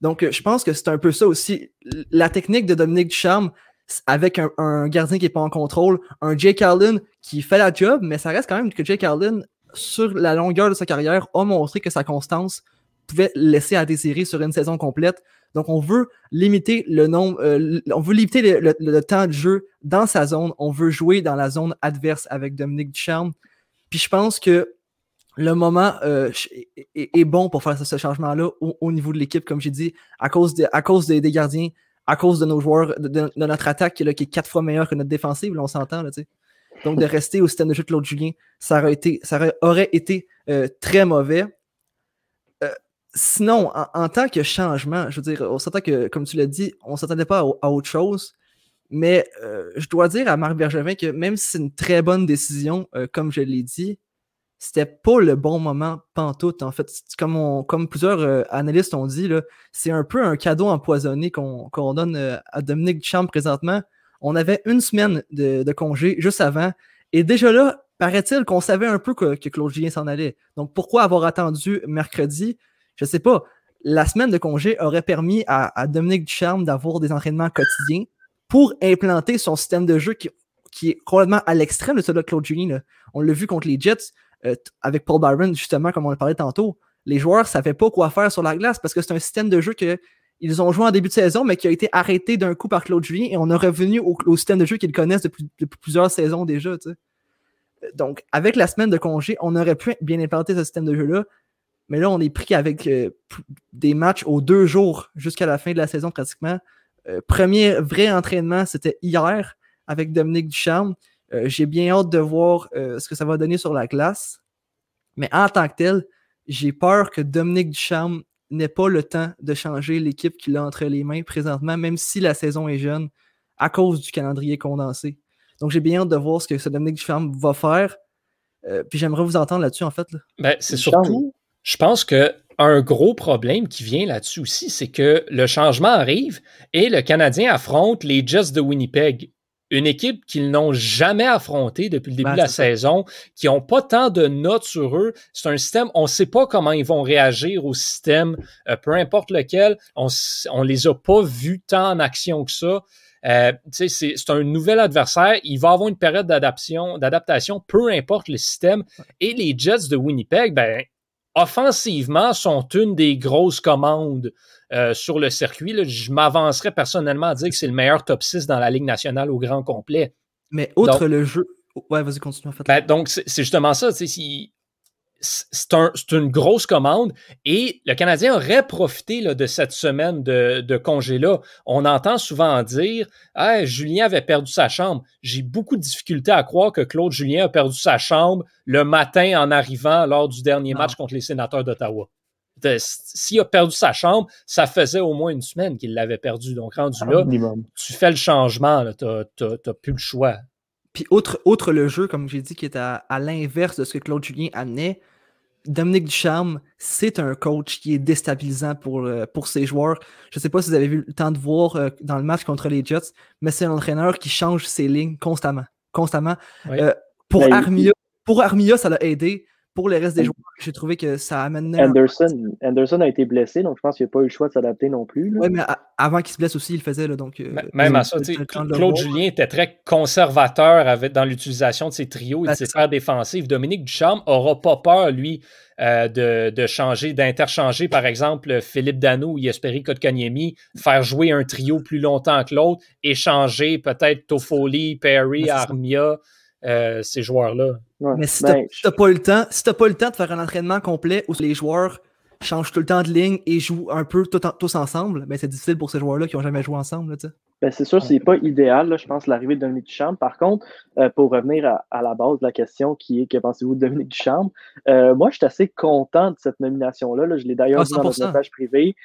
Donc, euh, je pense que c'est un peu ça aussi. La technique de Dominique Ducharme, avec un, un gardien qui n'est pas en contrôle, un Jake Allen qui fait la job, mais ça reste quand même que Jake Allen, sur la longueur de sa carrière, a montré que sa constance pouvait laisser à désirer sur une saison complète. Donc, on veut limiter le nombre, euh, on veut limiter le, temps de jeu dans sa zone. On veut jouer dans la zone adverse avec Dominique Ducharme. Puis je pense que le moment euh, est, bon pour faire ce, changement-là au, au niveau de l'équipe, comme j'ai dit, à cause, de- à cause des, gardiens, à cause de nos joueurs, de, notre attaque qui est, quatre fois meilleure que notre défensive, on s'entend. Là. Donc, de rester au système de jeu de Claude Julien, ça aurait été, ça aurait été euh, très mauvais. Sinon, en, en tant que changement, je veux dire, on s'entend que, comme tu l'as dit, on ne s'attendait pas à, autre chose. Mais euh, je dois dire à Marc Bergevin que même si c'est une très bonne décision, euh, comme je l'ai dit, c'était pas le bon moment pantoute. En fait, comme, plusieurs euh, analystes ont dit, c'est un peu un cadeau empoisonné qu'on donne à Dominique Duchamp présentement. On avait une semaine de, de congé juste avant. Et déjà là, paraît-il qu'on savait un peu que, que Claude Julien s'en allait. Donc pourquoi avoir attendu mercredi? Je sais pas. La semaine de congé aurait permis à, Dominique Ducharme d'avoir des entraînements quotidiens pour implanter son système de jeu qui, qui est complètement à l'extrême de celui de Claude Julien. On l'a vu contre les Jets euh, avec Paul Byron, justement, comme on le parlait tantôt. Les joueurs ne savaient pas quoi faire sur la glace parce que c'est un système de jeu que ils ont joué en début de saison, mais qui a été arrêté d'un coup par Claude Julien et on est revenu au, système de jeu qu'ils connaissent depuis, plusieurs saisons déjà. Euh, Donc, avec la semaine de congé, on aurait pu bien implanter ce système de jeu-là, mais là, on est pris avec euh, des matchs aux deux jours jusqu'à la fin de la saison pratiquement. Euh, premier vrai entraînement, c'était hier avec Dominique Ducharme. Euh, J'ai bien hâte de voir ce que ça va donner sur la glace. Mais en tant que tel, j'ai peur que Dominique Ducharme n'ait pas le temps de changer l'équipe qu'il a entre les mains présentement, même si la saison est jeune, à cause du calendrier condensé. Donc j'ai bien hâte de voir ce que ce Dominique Ducharme va faire. Puis j'aimerais vous entendre là-dessus, en fait. Ben, c'est surtout, je pense que un gros problème qui vient là-dessus aussi, c'est que le changement arrive et le Canadien affronte les Jets de Winnipeg. Une équipe qu'ils n'ont jamais affrontée depuis le début Ben, de la saison, qui n'ont pas tant de notes sur eux. C'est un système, on ne sait pas comment ils vont réagir au système, euh, peu importe lequel. On ne les a pas vus tant en action que ça. Euh, c'est un nouvel adversaire. Il va avoir une période d'adaptation, d'adaptation, peu importe le système. Et les Jets de Winnipeg, ben, offensivement, sont une des grosses commandes euh, sur le circuit. là. Je m'avancerais personnellement à dire que c'est le meilleur top 6 dans la Ligue nationale au grand complet. Mais outre Donc- le jeu. Ouais, vas-y, continue, en fait. Ben, donc, c'est justement ça. si- C'est un- c'est une grosse commande et le Canadien aurait profité là, de cette semaine de, de congé-là. On entend souvent dire ah, Julien avait perdu sa chambre. J'ai beaucoup de difficultés à croire que Claude Julien a perdu sa chambre le matin en arrivant lors du dernier Non. match contre les sénateurs d'Ottawa. S'il a perdu sa chambre, ça faisait au moins une semaine qu'il l'avait perdu. Donc, rendu là, minimum. tu fais le changement, tu n'as plus le choix. Puis outre, outre le jeu, comme j'ai dit, qui est à, à l'inverse de ce que Claude Julien amenait, Dominique Ducharme, c'est un coach qui est déstabilisant pour, euh, pour ses joueurs. Je ne sais pas si vous avez vu le temps de voir euh, dans le match contre les Jets, mais c'est un entraîneur qui change ses lignes constamment. constamment. Oui. Euh, pour, Ben, Armia, pour Armia, ça l'a aidé. Pour le reste des joueurs, j'ai trouvé que ça amène. Anderson, Anderson a été blessé, donc je pense qu'il n'a pas eu le choix de s'adapter non plus. Ouais, mais avant qu'il se blesse aussi, il le faisait. Là, donc, euh, Même à ça, Claude. Julien était très conservateur avec, dans l'utilisation de ses trios et Ben, de ses sphères défensives. Dominique Ducharme n'aura pas peur, lui, euh, de, de changer, d'interchanger, par exemple, Philippe Dano ou Yesperi Kotkaniemi, faire jouer un trio plus longtemps que l'autre, échanger peut-être Toffoli, Perry, Ben, ça. Euh, ces joueurs-là. Ouais. Mais si Ben, t'as si t'as pas eu le temps, si t'as pas eu le temps de faire un entraînement complet où les joueurs changent tout le temps de ligne et jouent un peu tout en- tous ensemble, ben c'est difficile pour ces joueurs-là qui ont jamais joué ensemble. tu. Ben, c'est sûr, c'est pas idéal, là, je pense, l'arrivée de Dominique Ducharme. Par contre, euh, pour revenir à, à la base de la question qui est que pensez-vous de Dominique Ducharme, euh, moi, je suis assez content de cette nomination-là. là. Je l'ai d'ailleurs Ah, dit dans notre 100%. message privé.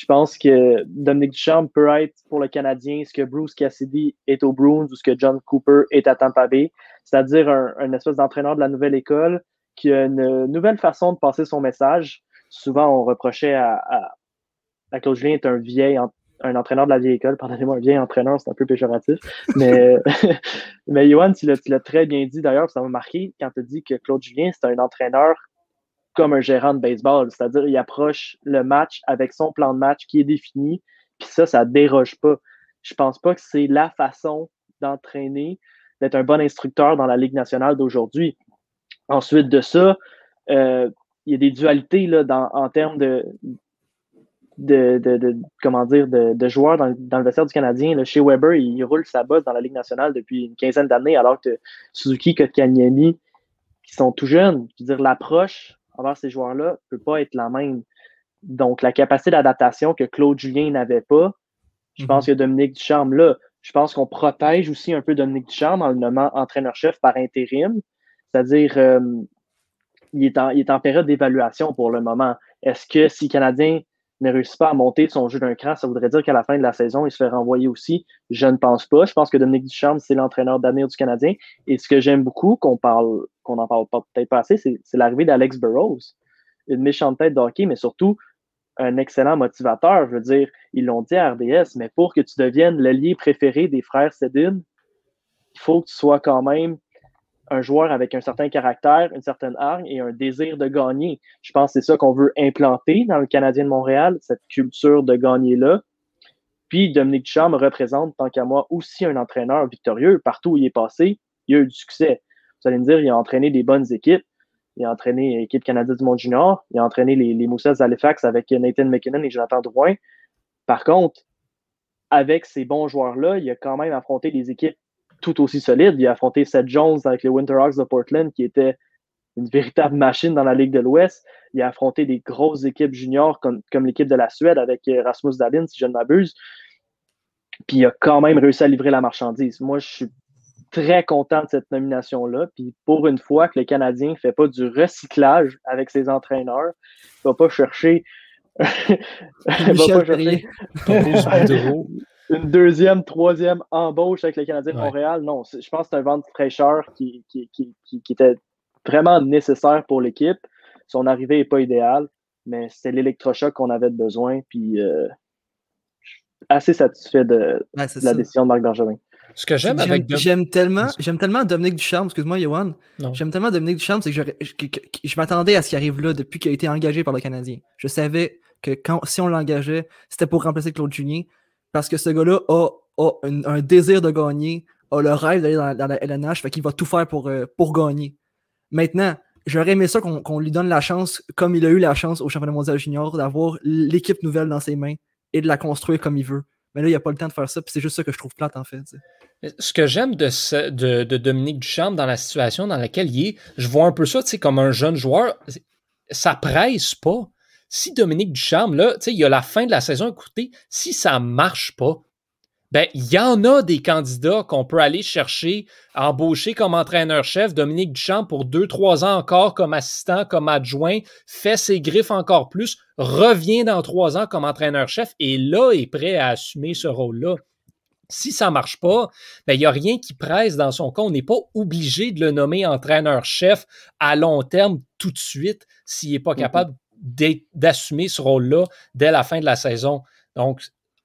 Je pense que Dominique Ducharme peut être pour le Canadien ce que Bruce Cassidy est au Bruins ou ce que John Cooper est à Tampa Bay, c'est-à-dire un, espèce d'entraîneur de la nouvelle école qui a une nouvelle façon de passer son message. Souvent, on reprochait à, Claude Julien est un vieil un entraîneur de la vieille école, pardonnez-moi, un vieil entraîneur, c'est un peu péjoratif. Mais, mais Johan, tu l'as très bien dit d'ailleurs, ça m'a marqué quand tu dit que Claude Julien, c'est un entraîneur comme un gérant de baseball, c'est-à-dire il approche le match avec son plan de match qui est défini, puis ça, ça déroge pas. Je pense pas que c'est la façon d'entraîner, d'être un bon instructeur dans la Ligue nationale d'aujourd'hui. Ensuite de ça, euh, il y a des dualités là, en termes de, de, de, comment dire, de, de joueurs dans, dans le vestiaire du Canadien. Chez Weber, il, il roule sa bosse dans la Ligue nationale depuis une quinzaine d'années, alors que Suzuki, Kotkaniemi, qui sont tout jeunes, je veux dire, l'approche envers ces joueurs-là peut pas être la même. Donc, la capacité d'adaptation que Claude Julien n'avait pas, je pense que Dominique Ducharme, là, je pense qu'on protège aussi un peu Dominique Ducharme en le nommant entraîneur-chef par intérim. C'est-à-dire, euh, il, est en, il est en période d'évaluation pour le moment. Est-ce que si le Canadien ne réussit pas à monter son jeu d'un cran, ça voudrait dire qu'à la fin de la saison, il se fait renvoyer aussi? Je ne pense pas. Je pense que Dominique Ducharme, c'est l'entraîneur d'avenir du Canadien. Et ce que j'aime beaucoup, qu'on parle, qu'on n'en parle peut-être pas assez, c'est, l'arrivée d'Alex Burrows. Une méchante tête de hockey, mais surtout un excellent motivateur. Je veux dire, ils l'ont dit à RDS, mais pour que tu deviennes l'allié préféré des frères Sedin, il faut que tu sois quand même un joueur avec un certain caractère, une certaine hargne et un désir de gagner. Je pense que c'est ça qu'on veut implanter dans le Canadien de Montréal, cette culture de gagner-là. Puis Dominique Ducharme représente, tant qu'à moi, aussi un entraîneur victorieux. Partout où il est passé, il a eu du succès. Vous allez me dire, il a entraîné des bonnes équipes. Il a entraîné l'équipe canadienne du monde junior. Il a entraîné les, les Moussets d'Halifax avec Nathan McKinnon et Jonathan Drouin. Par contre, avec ces bons joueurs-là, il a quand même affronté des équipes tout aussi solides. Il a affronté Seth Jones avec les Winterhawks de Portland, qui était une véritable machine dans la Ligue de l'Ouest. Il a affronté des grosses équipes juniors comme, comme l'équipe de la Suède avec Rasmus Dahlin, si je ne m'abuse. Puis il a quand même réussi à livrer la marchandise. Moi, je suis très content de cette nomination-là. Puis pour une fois que le Canadien ne fait pas du recyclage avec ses entraîneurs, il ne va pas chercher. il va pas Perrier. Une deuxième, troisième embauche avec le Canadien de Ouais. Montréal. Non, c'est- je pense que c'est un vent de fraîcheur qui, qui, qui, qui, qui était vraiment nécessaire pour l'équipe. Son arrivée n'est pas idéale, mais c'était l'électrochoc qu'on avait besoin. Puis euh, je suis assez satisfait de, Ouais, c'est de la décision de Marc Bergevin. Ce que j'aime avec tellement, j'aime tellement Dominique Ducharme, excuse-moi, Yohan. J'aime tellement Dominique Ducharme, c'est que, je m'attendais à ce qui arrive là depuis qu'il a été engagé par le Canadien. Je savais que quand, si on l'engageait, c'était pour remplacer Claude Julien, parce que ce gars-là a, a un, désir de gagner, a le rêve d'aller dans, la LNH, fait qu'il va tout faire pour, euh, pour gagner. Maintenant, j'aurais aimé ça qu'on lui donne la chance, comme il a eu la chance au championnat mondial junior, d'avoir l'équipe nouvelle dans ses mains et de la construire comme il veut. Mais là, il n'y a pas le temps de faire ça, puis c'est juste ça que je trouve plate en fait. Ce que j'aime de, de, de Dominique Duchamp dans la situation dans laquelle il est, je vois un peu ça, tu sais, comme un jeune joueur, ça presse pas. Si Dominique Duchamp, là, tu sais, il y a la fin de la saison, écoutez, si ça marche pas, ben, il y en a des candidats qu'on peut aller chercher, embaucher comme entraîneur-chef. Dominique Duchamp pour deux, trois ans encore comme assistant, comme adjoint, fait ses griffes encore plus, revient dans trois ans comme entraîneur-chef et là est prêt à assumer ce rôle-là. Si ça marche pas, ben, il n'y a rien qui presse dans son cas. On n'est pas obligé de le nommer entraîneur-chef à long terme tout de suite s'il n'est pas capable d'être- d'assumer ce rôle-là dès la fin de la saison. Donc,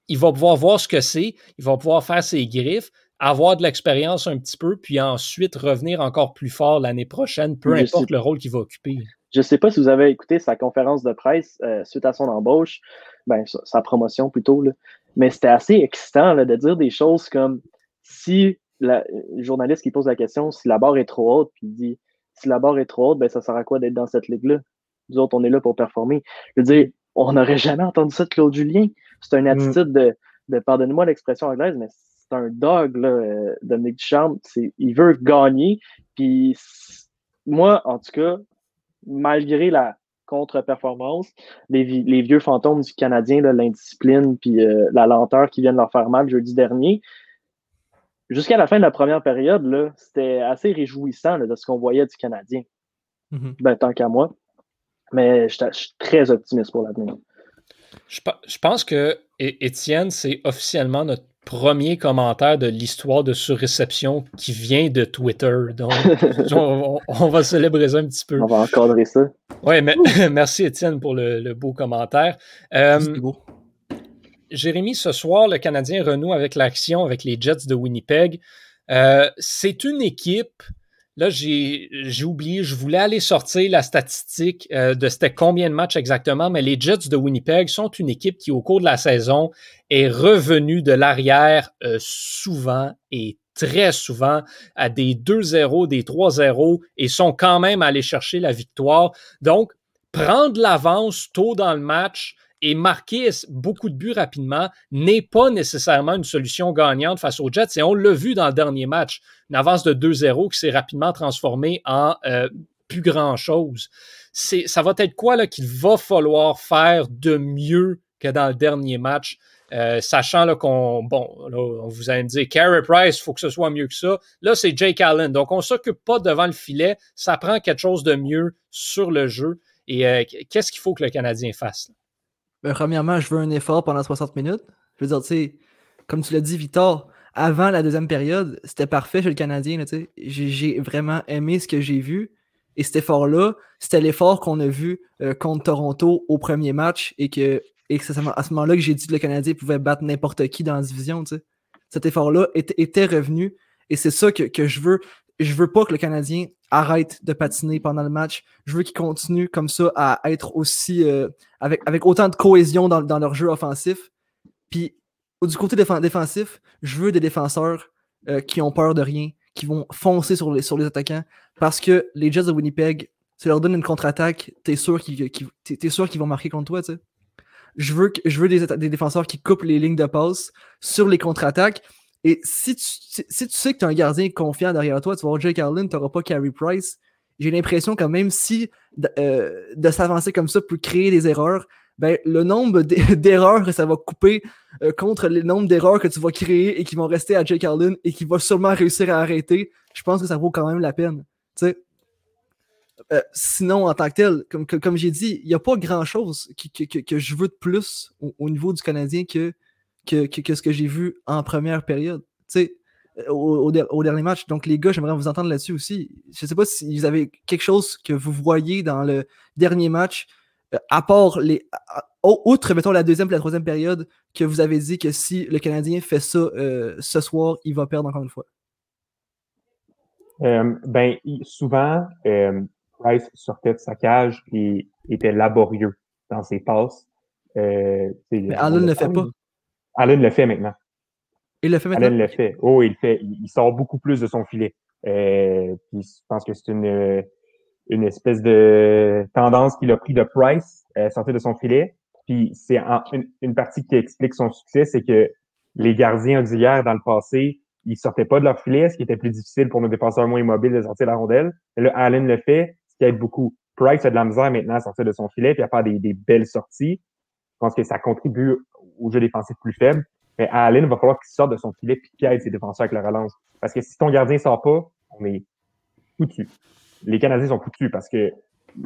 il va pouvoir voir ce que c'est, il va pouvoir faire ses griffes. avoir de l'expérience un petit peu, puis ensuite revenir encore plus fort l'année prochaine, peu Je importe sais- le rôle qu'il va occuper. Je ne sais pas si vous avez écouté sa conférence de presse euh, suite à son embauche, ben, sa, promotion plutôt, là. mais c'était assez excitant là, de dire des choses comme si la, le journaliste qui pose la question si la barre est trop haute, puis il dit si la barre est trop haute, ben, ça sert à quoi d'être dans cette ligue-là? Nous autres, on est là pour performer. Je veux dire, on n'aurait jamais entendu ça de Claude Julien. C'est une Mm. attitude de, de pardonnez-moi l'expression anglaise, mais c'est un dog, là, euh, Dominique Ducharme. Il veut gagner. Puis moi, en tout cas, malgré la contre-performance, les, vi- les vieux fantômes du Canadien, l'indiscipline puis euh, la lenteur qui viennent leur faire mal jeudi dernier, jusqu'à la fin de la première période, là, c'était assez réjouissant là, de ce qu'on voyait du Canadien. Mhm. Ben, tant qu'à moi. Mais je je suis très optimiste pour l'avenir. Je, pe- je pense que Étienne, c'est officiellement notre premier commentaire de l'histoire de surréception qui vient de Twitter. Donc, on, va célébrer ça un petit peu. On va encadrer ça. Ouais, mais, merci Étienne pour le, le beau commentaire. Euh, beau. Jérémy, ce soir, le Canadien renoue avec l'action avec les Jets de Winnipeg. Euh, c'est une équipe. Là, j'ai oublié, je voulais aller sortir la statistique euh, de c'était combien de matchs exactement, mais les Jets de Winnipeg sont une équipe qui, au cours de la saison, est revenue de l'arrière euh, souvent et très souvent à des 2-0, des 3-0 et sont quand même allés chercher la victoire. Donc, prendre l'avance tôt dans le match et marquer beaucoup de buts rapidement n'est pas nécessairement une solution gagnante face aux Jets. Et on l'a vu dans le dernier match, une avance de 2-0 qui s'est rapidement transformée en euh, plus grand-chose. Ça va être quoi qu'il va falloir faire de mieux que dans le dernier match? Euh, sachant qu'on, bon, on vous me dire, Carey Price, il faut que ce soit mieux que ça. Là, c'est Jake Allen. Donc, on ne s'occupe pas devant le filet. Ça prend quelque chose de mieux sur le jeu. Et euh, qu'est-ce qu'il faut que le Canadien fasse? Là? Ben, premièrement, je veux un effort pendant 60 minutes. Je veux dire, tu sais, comme tu l'as dit, Victor, avant la deuxième période, c'était parfait chez le Canadien. J'ai vraiment aimé ce que j'ai vu. Et cet effort-là, c'était l'effort qu'on a vu euh, contre Toronto au premier match et que, c'est à ce moment-là que j'ai dit que le Canadien pouvait battre n'importe qui dans la division. Cet effort-là était, était revenu et c'est ça que, que je veux. Je veux pas que le Canadien arrête de patiner pendant le match. Je veux qu'il continue comme ça à être aussi euh, avec, avec autant de cohésion dans, dans leur jeu offensif. Puis du côté défen- défensif, je veux des défenseurs euh, qui ont peur de rien, qui vont foncer sur les, sur les attaquants. Parce que les Jets de Winnipeg, tu leur donnes une contre-attaque, t'es sûr qu'ils qu'ils- sûr qu'ils vont marquer contre toi, tu sais. Je veux, je veux des, des défenseurs qui coupent les lignes de passe sur les contre-attaques. Et si tu, si, tu sais que tu as un gardien confiant derrière toi, tu vas avoir Jake Allen, tu n'auras pas Carey Price. J'ai l'impression que même si euh, de s'avancer comme ça peut créer des erreurs, ben, le nombre d'e- d'erreurs que ça va couper euh, contre le nombre d'erreurs que tu vas créer et qui vont rester à Jake Allen et qui va sûrement réussir à arrêter, je pense que ça vaut quand même la peine. Euh, sinon, en tant que tel, comme, comme, j'ai dit, il n'y a pas grand-chose que, que- que je veux de plus au niveau du Canadien que, que, que, que ce que j'ai vu en première période. Tu sais, euh, au, au der- au dernier match. Donc, les gars, j'aimerais vous entendre là-dessus aussi. Je ne sais pas si vous avez quelque chose que vous voyez dans le dernier match, euh, à part les. à- outre, mettons, la deuxième et la troisième période, que vous avez dit que si le Canadien fait ça euh, ce soir, il va perdre encore une fois. Euh, ben, souvent, euh, Price sortait de sa cage et était laborieux dans ses passes. Mais Allen le le fait pas. Allen le fait maintenant. Il le fait maintenant? Allen le fait. Oh, il le fait. Il sort beaucoup plus de son filet. Euh, puis je pense que c'est une, une espèce de tendance qu'il a pris de Price, euh, sortir de son filet. Puis c'est en- une, une partie qui explique son succès, c'est que les gardiens auxiliaires dans le passé, ils sortaient pas de leur filet, ce qui était plus difficile pour nos défenseurs moins immobiles de sortir la rondelle. Mais là, Allen le fait, ce qui aide beaucoup. Price a de la misère maintenant à sortir de son filet puis à faire des, des belles sorties. Je pense que ça contribue au jeu défensif plus faible. Mais à Allen, il va falloir qu'il sorte de son filet puis qu'il aide ses défenseurs avec la relance. Parce que si ton gardien sort pas, on est foutu. Les Canadiens sont foutus parce que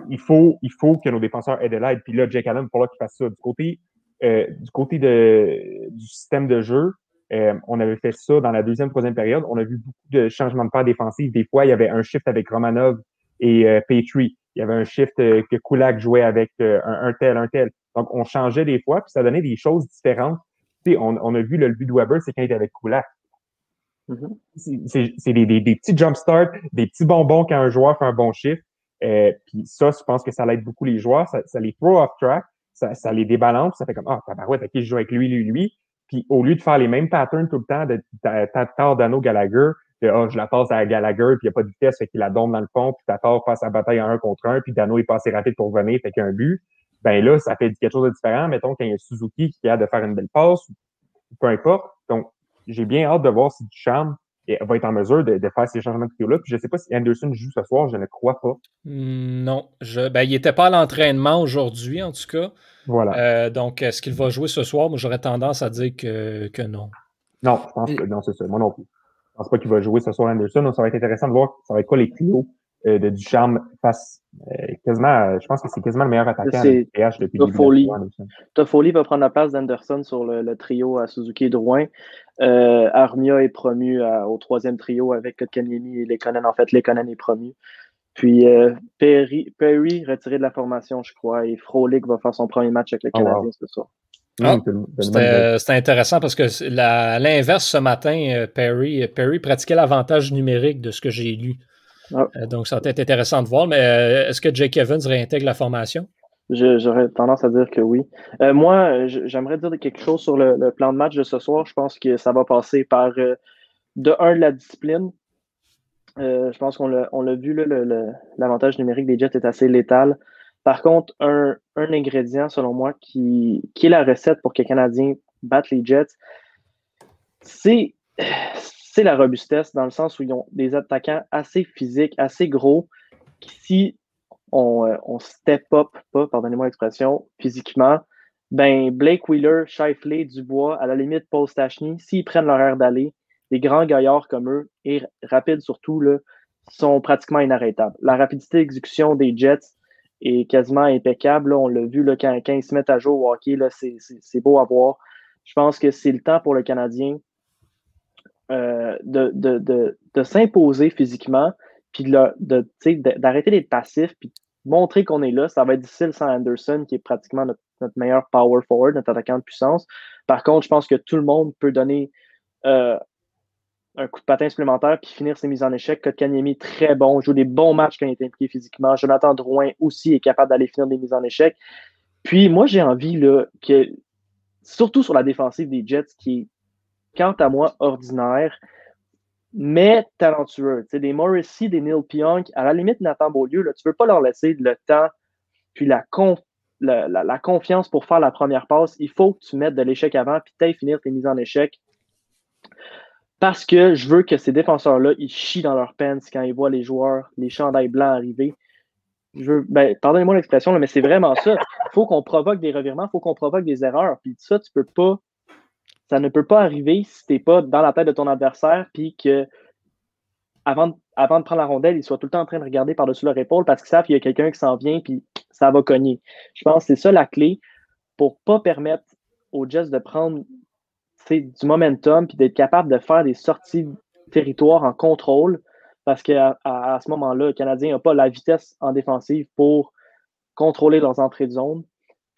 il faut, il faut que nos défenseurs aient de l'aide. Puis là, Jake Allen, il va falloir qu'il fasse ça. Du côté, euh, du côté de, du système de jeu, euh, on avait fait ça dans la deuxième, troisième période. On a vu beaucoup de changements de paire défensifs. Des fois, il y avait un shift avec Romanov et euh, Petrie. Il y avait un shift euh, que Kulak jouait avec euh, un, un tel, un tel. Donc, on changeait des fois, puis ça donnait des choses différentes. Tu sais, on, on a vu le, but de Weber, c'est quand il était avec Kulak. C'est des, des, des, petits jump starts, des petits bonbons quand un joueur fait un bon chiffre. Euh, puis ça, je pense que ça l'aide beaucoup les joueurs. Ça, ça les throw off track, ça, ça, les débalance. Ça fait comme, ah, tabarouette, ok, je joue avec lui, lui, lui. Puis au lieu de faire les mêmes patterns tout le temps, de Tatar, Dano, Gallagher, de, oh, je la passe à Gallagher, puis il n'y a pas de vitesse, fait qu'il la donne dans le fond, puis Tatar passe la bataille en un contre un, puis Dano est pas assez rapide pour venir, fait qu'il y a un but. Ben là, ça fait quelque chose de différent. Mettons qu'il y a Suzuki qui a de faire une belle passe, peu importe. Donc, j'ai bien hâte de voir si Duchamp va être en mesure de, faire ces changements de trio-là. Puis je ne sais pas si Anderson joue ce soir, je ne crois pas. Hmm, non, je, ben, il n'était pas à l'entraînement aujourd'hui, en tout cas. Voilà. Euh, donc, est-ce qu'il va jouer ce soir? Moi, j'aurais tendance à dire que, que non. Non, je pense que non, c'est ça. Moi non plus. Je ne pense pas qu'il va jouer ce soir Anderson. Donc, ça va être intéressant de voir ça va être quoi les trios euh, de Ducharme face euh, quasiment, je pense que c'est quasiment le meilleur attaquant de PH depuis Toffoli. Toffoli va prendre la place d'Anderson sur le, trio à Suzuki et Drouin. Euh, Armia est promu au troisième trio avec Kotkaniemi et Lekonen. En fait, Lekonen est promu. Puis Perry, Perry, retiré de la formation, je crois, et Frolic va faire son premier match avec le oh, Canadien ce soir. Ah, C'était intéressant parce que l'inverse ce matin, Perry, Perry pratiquait l'avantage numérique de ce que j'ai lu. Ah. Euh, donc, ça va être intéressant de voir. Mais euh, est-ce que Jake Evans réintègre la formation? J'aurais tendance à dire que oui. Euh, moi, j'aimerais dire quelque chose sur le, plan de match de ce soir. Je pense que ça va passer par, de un, la discipline. je pense qu'on l'a vu, l'avantage numérique des Jets est assez létal. Par contre, un, ingrédient, selon moi, qui, qui est la recette pour que les Canadiens battent les Jets, c'est c'est la robustesse dans le sens où ils ont des attaquants assez physiques, assez gros, qui si on, euh, step up pas, pardonnez-moi l'expression, physiquement, ben Blake Wheeler, Shifley, Dubois, à la limite Paul Stachny, s'ils prennent leur air d'aller, des grands gaillards comme eux, et rapides surtout, sont pratiquement inarrêtables. La rapidité d'exécution des Jets est quasiment impeccable. on l'a vu là, quand, ils se mettent à jouer au hockey, c'est beau à voir. Je pense que c'est le temps pour le Canadien euh, de, de, de, de s'imposer physiquement, puis d'arrêter d'être passif, puis montrer qu'on est là. Ça va être difficile sans Anderson, qui est pratiquement notre, meilleur power forward, notre attaquant de puissance. Par contre, je pense que tout le monde peut donner euh, un coup de patin supplémentaire puis finir ses mises en échec. Kotkaniemi, très bon, joue des bons matchs quand il est impliqué physiquement. Jonathan Drouin aussi est capable d'aller finir des mises en échec. Puis moi, j'ai envie là, que, surtout sur la défensive des Jets, qui est quant à moi, ordinaire, mais talentueux. sais, des Morrissey, des Neil Pionk, à la limite, Nathan Beaulieu, là, tu ne peux pas leur laisser le temps puis la, la, confiance pour faire la première passe. Il faut que tu mettes de l'échec avant puis tu finir tes mises en échec. Parce que je veux que ces défenseurs-là, ils chient dans leur pants quand ils voient les joueurs, les chandails blancs arriver. Je veux, ben, pardonnez-moi l'expression, mais c'est vraiment ça. Il faut qu'on provoque des revirements, il faut qu'on provoque des erreurs. Puis ça, tu peux pas ça ne peut pas arriver si tu n'es pas dans la tête de ton adversaire, puis que avant, avant de prendre la rondelle, il soit tout le temps en train de regarder par-dessus leur épaule parce qu'ils savent qu'il y a quelqu'un qui s'en vient, puis ça va cogner. Je pense que c'est ça la clé pour ne pas permettre aux Jets de prendre du momentum, puis d'être capable de faire des sorties de territoire en contrôle, parce qu'à ce moment-là, le Canadien n'a pas la vitesse en défensive pour contrôler leurs entrées de zone.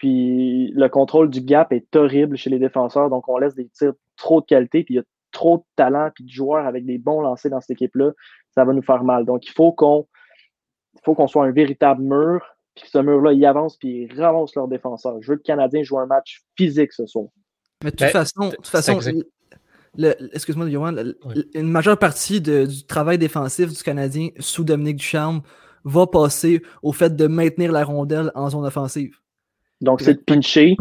Puis le contrôle du gap est horrible chez les défenseurs, donc on laisse des tirs trop de qualité, puis il y a trop de talent puis de joueurs avec des bons lancers dans cette équipe-là, ça va nous faire mal. Donc il faut qu'on faut qu'on soit un véritable mur, puis que ce mur-là, il avance puis il relance leurs défenseurs. Je veux que le Canadien joue un match physique ce soir. Mais de toute ben, façon, de toute façon excuse-moi, Johan, une majeure partie du travail défensif du Canadien sous Dominique Ducharme va passer au fait de maintenir la rondelle en zone offensive. Donc, c'est de pincher.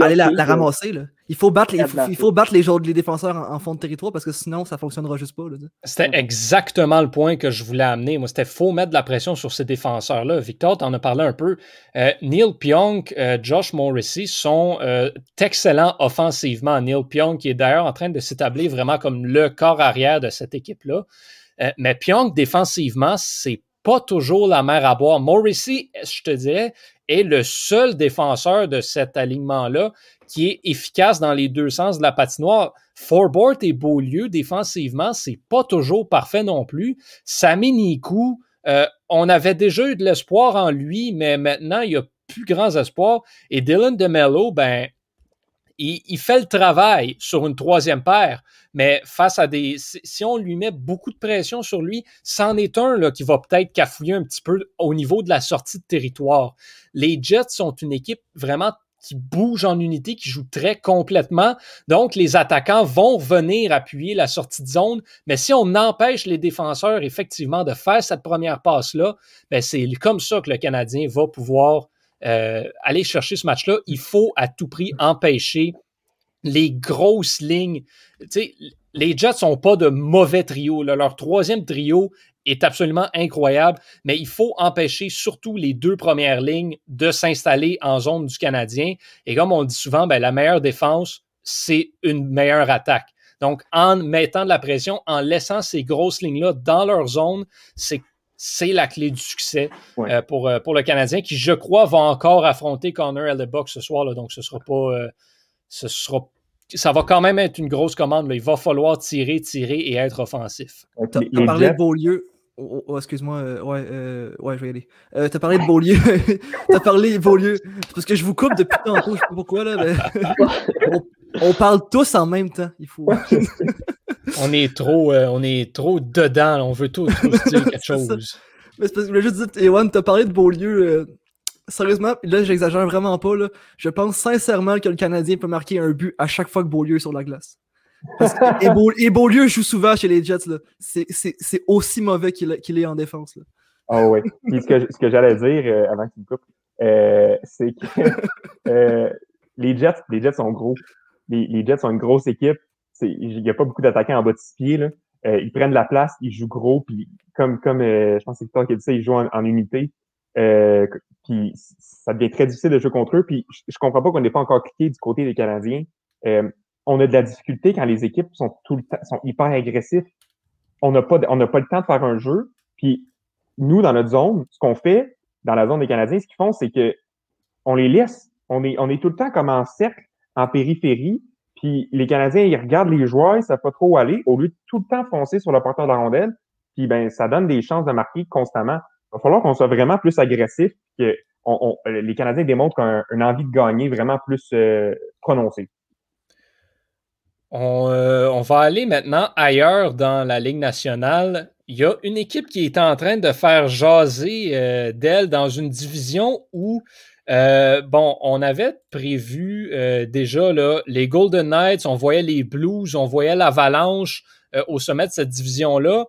Aller la, ramasser. Là. Il faut battre les, il faut, battre les, les défenseurs en, fond de territoire parce que sinon, ça ne fonctionnera juste pas. C'était exactement le point que je voulais amener. Moi, c'était faut mettre de la pression sur ces défenseurs-là. Victor, tu en as parlé un peu. Euh, Neil Pionk, euh, Josh Morrissey sont euh, excellents offensivement. Neil Pionk qui est d'ailleurs en train de s'établir vraiment comme le corps arrière de cette équipe-là. mais Pionk, défensivement, c'est pas toujours la mer à boire. Morrissey, je te dirais, est le seul défenseur de cet alignement-là qui est efficace dans les deux sens de la patinoire. Forbort et Beaulieu, défensivement, c'est pas toujours parfait non plus. Sami Nikou, euh, on avait déjà eu de l'espoir en lui, mais maintenant, il y a plus grands espoirs. Et Dylan DeMello, ben, il, fait le travail sur une troisième paire, mais face à des. Si on lui met beaucoup de pression sur lui, c'en est un là, qui va peut-être cafouiller un petit peu au niveau de la sortie de territoire. Les Jets sont une équipe vraiment qui bouge en unité, qui joue très complètement. Donc, les attaquants vont venir appuyer la sortie de zone. Mais si on empêche les défenseurs, effectivement, de faire cette première passe-là, ben c'est comme ça que le Canadien va pouvoir euh, aller chercher ce match-là. Il faut à tout prix empêcher les grosses lignes. les Jets sont pas de mauvais trio. Leur troisième trio est absolument incroyable, mais il faut empêcher surtout les deux premières lignes de s'installer en zone du Canadien. Et comme on dit souvent, ben, la meilleure défense, c'est une meilleure attaque. Donc, en mettant de la pression, en laissant ces grosses lignes-là dans leur zone, c'est c'est la clé du succès euh, pour, euh, pour le Canadien, qui, je crois, va encore affronter Connor Hellebuck ce soir. Là, donc, ce sera pas. Euh, ce sera ça va quand même être une grosse commande. Là. Il va falloir tirer, tirer et être offensif. Tu as, parlé de Beaulieu. Oh, oh, excuse-moi, ouais, ouais, je vais y aller. Euh, t'as parlé de Beaulieu. t'as parlé de Beaulieu. Parce que je vous coupe depuis tantôt, je sais pas pourquoi, là. on, parle tous en même temps. Il faut. on est trop, on est trop dedans, on veut tout, dire quelque chose. Mais c'est parce que je voulais juste dire, Ewan, t'as parlé de Beaulieu sérieusement, là, j'exagère vraiment pas. Là. Je pense sincèrement que le Canadien peut marquer un but à chaque fois que Beaulieu est sur la glace. et, Beaulieu joue souvent chez les Jets. C'est aussi mauvais qu'il est en défense. Là. Ah oui. ce que, ce que j'allais dire euh, avant que tu me coupes, euh, c'est que euh, les, Jets, les Jets sont gros. Les, les Jets sont une grosse équipe. Il n'y a pas beaucoup d'attaquants en bas de six pieds. Là. ils prennent la place, ils jouent gros, puis comme, comme je pense que c'est toi qui a dit ça, ils jouent en, unité. Puis ça devient très difficile de jouer contre eux. Puis je, je comprends pas qu'on n'ait pas encore cliqué du côté des Canadiens. Euh, on a de la difficulté quand les équipes sont tout le temps, sont hyper agressifs. On n'a pas, on n'a pas le temps de faire un jeu. Puis nous, dans notre zone, ce qu'on fait dans la zone des Canadiens, ce qu'ils font, c'est que on les laisse. On est, on est tout le temps comme en cercle, en périphérie. Puis les Canadiens, ils regardent les joueurs, ils savent pas trop aller, au lieu de tout le temps foncer sur le porteur de la rondelle. Puis ben, ça donne des chances de marquer constamment. Il va falloir qu'on soit vraiment plus agressif, que les Canadiens démontrent une envie de gagner vraiment plus euh, prononcée. Euh, on, va aller maintenant ailleurs dans la Ligue nationale. Il y a une équipe qui est en train de faire jaser euh, d'elle dans une division où, bon, on avait prévu déjà là, les Golden Knights, on voyait les Blues, on voyait l'Avalanche au sommet de cette division-là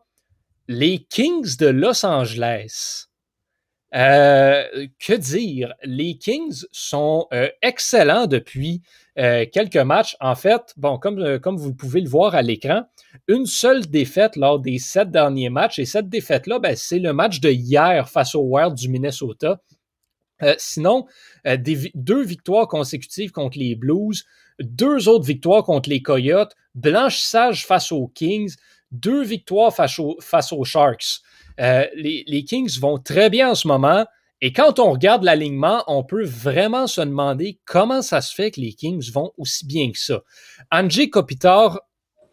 les Kings de Los Angeles. Euh, que dire? Les Kings sont euh, excellents depuis euh, quelques matchs. En fait, bon, comme, comme vous pouvez le voir à l'écran, une seule défaite lors des sept derniers matchs. Et cette défaite-là, ben, c'est le match de hier face au Wild du Minnesota. Sinon, deux victoires consécutives contre les Blues, deux autres victoires contre les Coyotes, blanchissage face aux Kings, deux victoires face, aux Sharks. Euh, les, Kings vont très bien en ce moment. Et quand on regarde l'alignement, on peut vraiment se demander comment ça se fait que les Kings vont aussi bien que ça. Angie Kopitar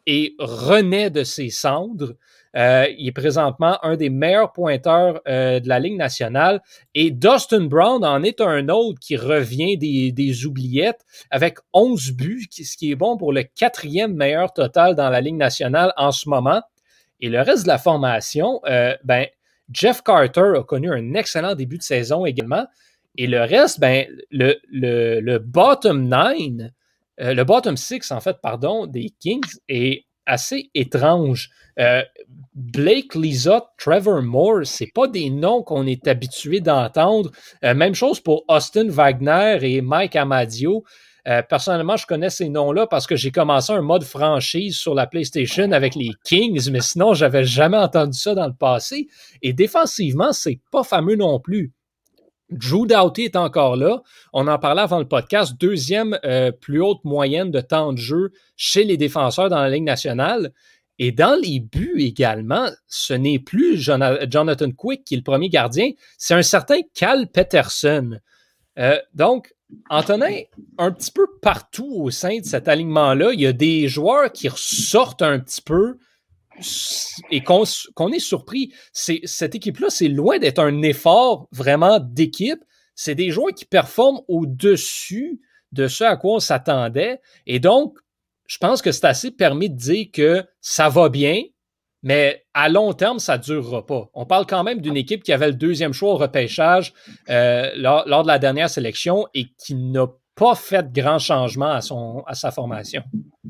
est renaît de ses cendres. Euh, il est présentement un des meilleurs pointeurs euh, de la Ligue nationale. Et Dustin Brown en est un autre qui revient des, oubliettes avec 11 buts, ce qui est bon pour le quatrième meilleur total dans la Ligue nationale en ce moment. Et le reste de la formation, euh, ben, Jeff Carter a connu un excellent début de saison également. Et le reste, ben, le, le, bottom nine, le bottom six, en fait, pardon, des Kings est assez étrange. Euh, Blake Lizotte, Trevor Moore, c'est pas des noms qu'on est habitué d'entendre. Euh, même chose pour Austin Wagner et Mike Amadio. Euh, personnellement, je connais ces noms-là parce que j'ai commencé un mode franchise sur la PlayStation avec les Kings, mais sinon, j'avais jamais entendu ça dans le passé. Et défensivement, c'est pas fameux non plus. Drew Doughty est encore là. On en parlait avant le podcast. Deuxième plus haute moyenne de temps de jeu chez les défenseurs dans la Ligue nationale. Et dans les buts également, ce n'est plus Jonathan Quick qui est le premier gardien, c'est un certain Cal Peterson. Euh, donc, Antonin, un petit peu partout au sein de cet alignement-là, il y a des joueurs qui ressortent un petit peu et qu'on est surpris. Cette équipe-là, c'est loin d'être un effort vraiment d'équipe. C'est des joueurs qui performent au-dessus de ce à quoi on s'attendait. Et donc, je pense que c'est assez permis de dire que ça va bien, mais à long terme, ça ne durera pas. On parle quand même d'une équipe qui avait le deuxième choix au repêchage euh, lors, de la dernière sélection et qui n'a pas fait de grands changements à, son, à sa formation.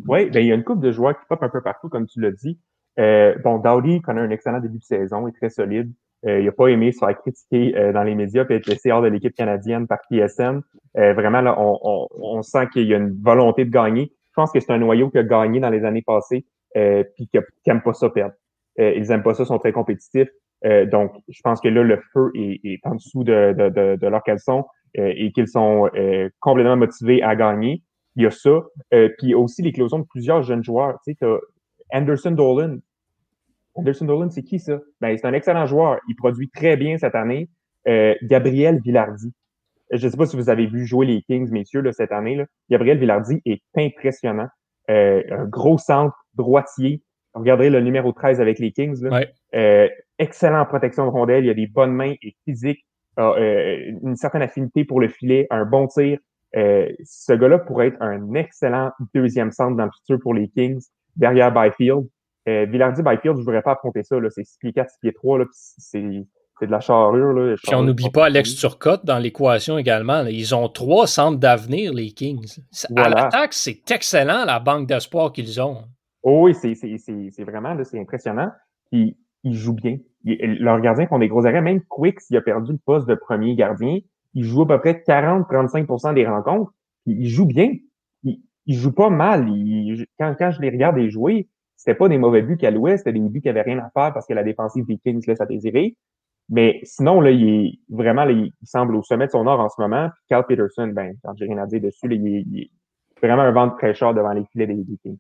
Oui, ben, il y a une couple de joueurs qui pop un peu partout, comme tu l'as dit. Euh, bon, Dowdy connaît un excellent début de saison, est très solide. Euh, il n'a pas aimé se faire critiquer dans les médias et être laissé hors de l'équipe canadienne par PSN. Vraiment, là, on sent qu'il y a une volonté de gagner. Je pense que c'est un noyau qui a gagné dans les années passées euh, puis qui n'aime pas ça perdre. Euh, ils aiment pas ça, sont très compétitifs. Euh, donc, je pense que là, le feu est, en dessous de, de, de, leur caleçon et qu'ils sont complètement motivés à gagner. Il y a ça. puis aussi l'éclosion de plusieurs jeunes joueurs. Tu sais, Anderson Dolan, Anderson Dolan, c'est qui ça? Ben, c'est un excellent joueur. Il produit très bien cette année. Euh, Gabriel Villardi. Je ne sais pas si vous avez vu jouer les Kings, messieurs, là, cette année. Là. Gabriel Villardi est impressionnant. Euh, un gros centre droitier. Regardez le numéro 13 avec les Kings. Là. Ouais. Euh, excellent protection de rondelle. Il a des bonnes mains et physique. Euh, une certaine affinité pour le filet, un bon tir. Euh, ce gars-là pourrait être un excellent deuxième centre dans le futur pour les Kings, derrière Byfield. Euh, Villardi Byfield, je ne voudrais pas affronter ça. C'est 6 pieds 4, 6 pieds 3. C'est de la charrure. Là, Puis on n'oublie pas Alex Turcotte dans l'équation également. Là. Ils ont trois centres d'avenir, les Kings. Voilà. À l'attaque, c'est excellent la banque d'espoir qu'ils ont. Oh oui, c'est vraiment c'est impressionnant. Puis ils jouent bien. Ils, leurs gardiens font des gros arrêts. Même Quick, s'il a perdu le poste de premier gardien, il joue à peu près 40-35% des rencontres. Puis il joue bien. Il, il joue pas mal. Quand, quand je les regarde les jouer, c'était pas des mauvais buts qu'à l'ouest, c'était des buts qui avaient rien à faire parce que la défensive des Kings laisse à désirer. Mais sinon, là, il est vraiment, là, il semble au sommet de son art en ce moment. Puis Carl Peterson, ben, quand j'ai rien à dire dessus, là, il, est, il, vraiment un vent de fraîcheur devant les filets des, des Kings.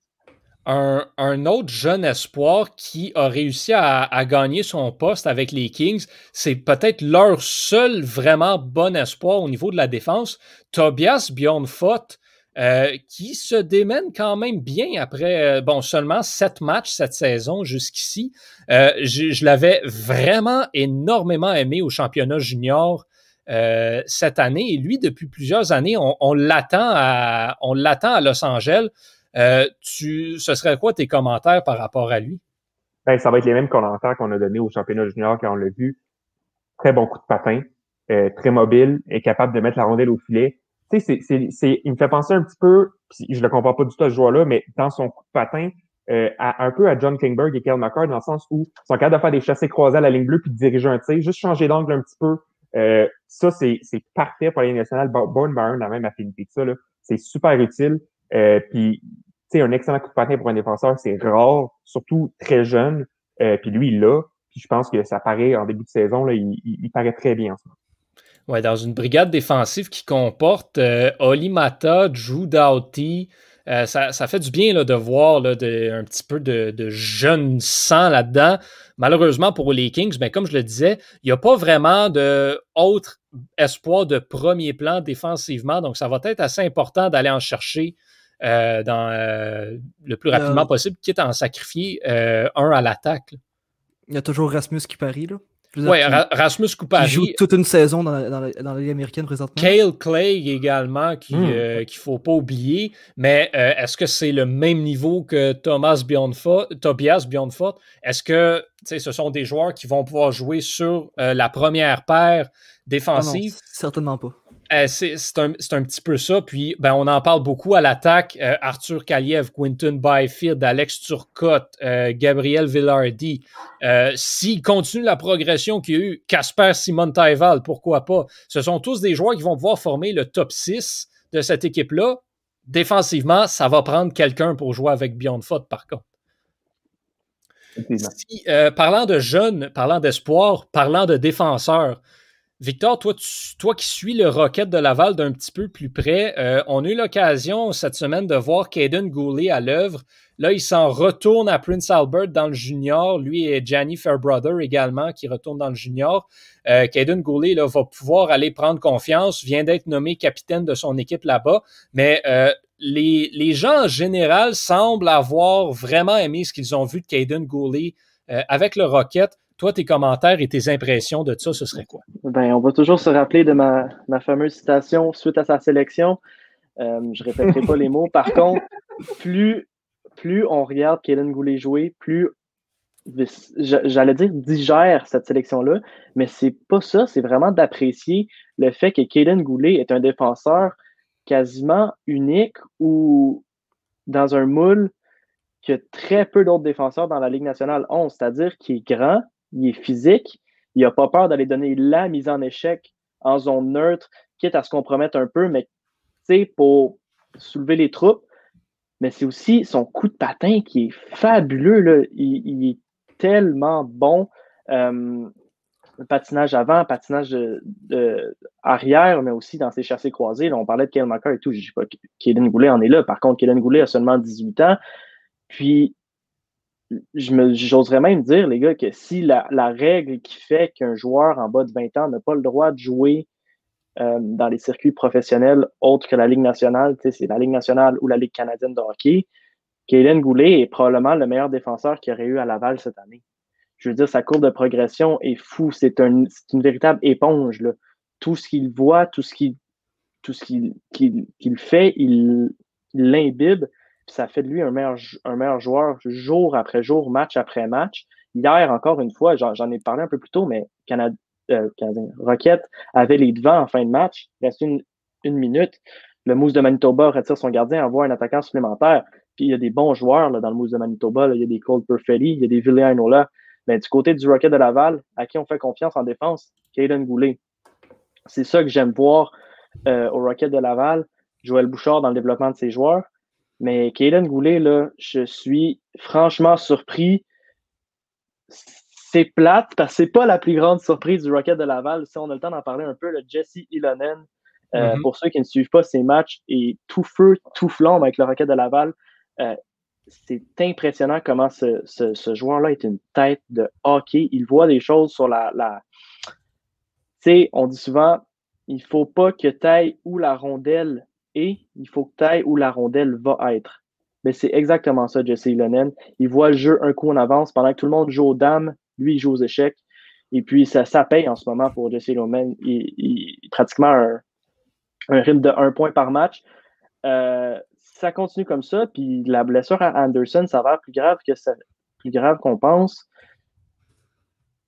Un, un, autre jeune espoir qui a réussi à, à gagner son poste avec les Kings, c'est peut-être leur seul vraiment bon espoir au niveau de la défense. Tobias Bjornfot, euh, qui se démène quand même bien après, euh, bon, seulement sept matchs cette saison jusqu'ici. Euh, je, l'avais vraiment énormément aimé au championnat junior cette année. Et lui, depuis plusieurs années, on, l'attend à, à Los Angeles. tu, ce serait quoi tes commentaires par rapport à lui? Ben, ça va être les mêmes commentaires qu'on a donnés au championnat junior quand on l'a vu. Très bon coup de patin, très mobile, est capable de mettre la rondelle au filet tu sais, c'est, il me fait penser un petit peu, je le comprends pas du tout à ce joueur-là, mais dans son coup de patin, euh, un peu à John Klingberg et Kel McCart, dans le sens où ils sont capables de faire des chassés croisés à la ligne bleue puis de diriger un tir, juste changer d'angle un petit peu. Euh, ça, c'est, parfait pour la Ligue nationale. Born Byron a même affinité que ça. Là. C'est super utile. Euh, puis, tu sais, un excellent coup de patin pour un défenseur, c'est rare, surtout très jeune. Euh, puis lui, il l'a. Puis je pense que ça paraît en début de saison, là, il, il, il paraît très bien en ce moment. Ouais, dans une brigade défensive qui comporte euh, Oli Mata, Drew Doughty. Euh, ça, ça, fait du bien là, de voir là, de, un petit peu de, de jeune sang là-dedans. Malheureusement pour les Kings, mais comme je le disais, il n'y a pas vraiment d'autre espoir de premier plan défensivement. Donc, ça va être assez important d'aller en chercher euh, dans, euh, le plus rapidement possible, quitte à en sacrifier un à l'attaque. Il y a toujours Rasmus qui parie, là. Oui, Rasmus Kupari. Il joue toute une saison dans la, dans la, dans la Ligue américaine présentement. Kale Clay également, qu'il mm. euh, qu'il ne faut pas oublier. Mais euh, est-ce que c'est le même niveau que Thomas Bjornfot, Tobias Bjornfot? Est-ce que ce sont des joueurs qui vont pouvoir jouer sur euh, la première paire défensive? Ah non, certainement pas. Euh, c'est un, un, petit peu ça. Puis, ben, on en parle beaucoup à l'attaque. Euh, Arthur Kaliev, Quinton Byfield, Alex Turcotte, euh, Gabriel Villardi. S'il continue la progression qu'il y a eu, Casper Simon Taival, pourquoi pas? Ce sont tous des joueurs qui vont pouvoir former le top 6 de cette équipe-là. Défensivement, ça va prendre quelqu'un pour jouer avec Beyond Foot, par contre. Si, parlant de jeunes, parlant d'espoir, parlant de défenseurs, Victor, toi, qui suis le Rocket de Laval d'un petit peu plus près, euh, on a eu l'occasion cette semaine de voir Caden Goulet à l'œuvre. Là, il s'en retourne à Prince Albert dans le junior. Lui et Gianni Fairbrother également qui retournent dans le junior. Euh, Caden Goulet là, va pouvoir aller prendre confiance, vient d'être nommé capitaine de son équipe là-bas. Mais euh, les, les gens en général semblent avoir vraiment aimé ce qu'ils ont vu de Caden Goulet euh, avec le Rocket. Toi, tes commentaires et tes impressions de ça, ce serait quoi? Ben, on va toujours se rappeler de ma, ma fameuse citation suite à sa sélection. Euh, je répéterai pas les mots. Par contre, plus, plus on regarde Kaden Goulet jouer, plus j'allais dire digère cette sélection-là, mais c'est pas ça, c'est vraiment d'apprécier le fait que Kaden Goulet est un défenseur quasiment unique ou dans un moule que très peu d'autres défenseurs dans la Ligue nationale ont, c'est-à-dire qu'il est grand, il est physique, il n'a pas peur d'aller donner la mise en échec en zone neutre, quitte à se compromettre un peu, mais pour soulever les troupes. Mais c'est aussi son coup de patin qui est fabuleux. Là. Il, est tellement bon. Euh, patinage avant, patinage de, arrière, mais aussi dans ses chassés croisés. on parlait de Kyle McCarr et tout. Je ne dis pas que Kaden Goulet en est là. Par contre, Kaden Goulet a seulement 18 ans. Puis, j'oserais même dire, les gars, que si la, règle qui fait qu'un joueur en bas de 20 ans n'a pas le droit de jouer euh, dans les circuits professionnels autres que la Ligue nationale, c'est la Ligue nationale ou la Ligue canadienne de hockey, Kaden Goulet est probablement le meilleur défenseur qu'il aurait eu à Laval cette année. Je veux dire, sa courbe de progression est fou. C'est une véritable éponge. Là. Tout ce qu'il voit, tout ce qu'il tout ce qu'il fait, il l'imbibe ça fait de lui un meilleur, un meilleur joueur jour après jour, match après match. Hier, encore une fois, j'en ai parlé un peu plus tôt, mais Canada, euh, Rocket avait les devants en fin de match. Il reste une, une minute. Le Moose de Manitoba retire son gardien, envoie un attaquant supplémentaire. Puis il y a des bons joueurs là, dans le Moose de Manitoba. Il y a des Cole Perfetti, il y a des Villainola. Mais du côté du Rocket de Laval, à qui on fait confiance en défense, Caden Goulet. C'est ça que j'aime voir euh, au Rocket de Laval. Joël Bouchard dans le développement de ses joueurs. Mais Kaden Goulet, là, je suis franchement surpris. C'est plate parce que c'est pas la plus grande surprise du Rocket de Laval. Si on a le temps d'en parler un peu, le Jesse Ilonen, euh, mm-hmm. pour ceux qui ne suivent pas ces matchs, est tout feu, tout flambe avec le Rocket de Laval. Euh, c'est impressionnant comment ce, ce, joueur-là est une tête de hockey. Il voit des choses sur la. la... Tu sais, on dit souvent, il faut pas que taille où la rondelle et il faut que tu ailles où la rondelle va être. Mais c'est exactement ça, Jesse Ilonen. Il voit le jeu un coup en avance pendant que tout le monde joue aux dames, lui, il joue aux échecs. Et puis, ça, paye en ce moment pour Jesse Ilonen. Il, il, pratiquement un, rythme de un point par match. Euh, ça continue comme ça, puis la blessure à Anderson s'avère plus grave que ça, plus grave qu'on pense.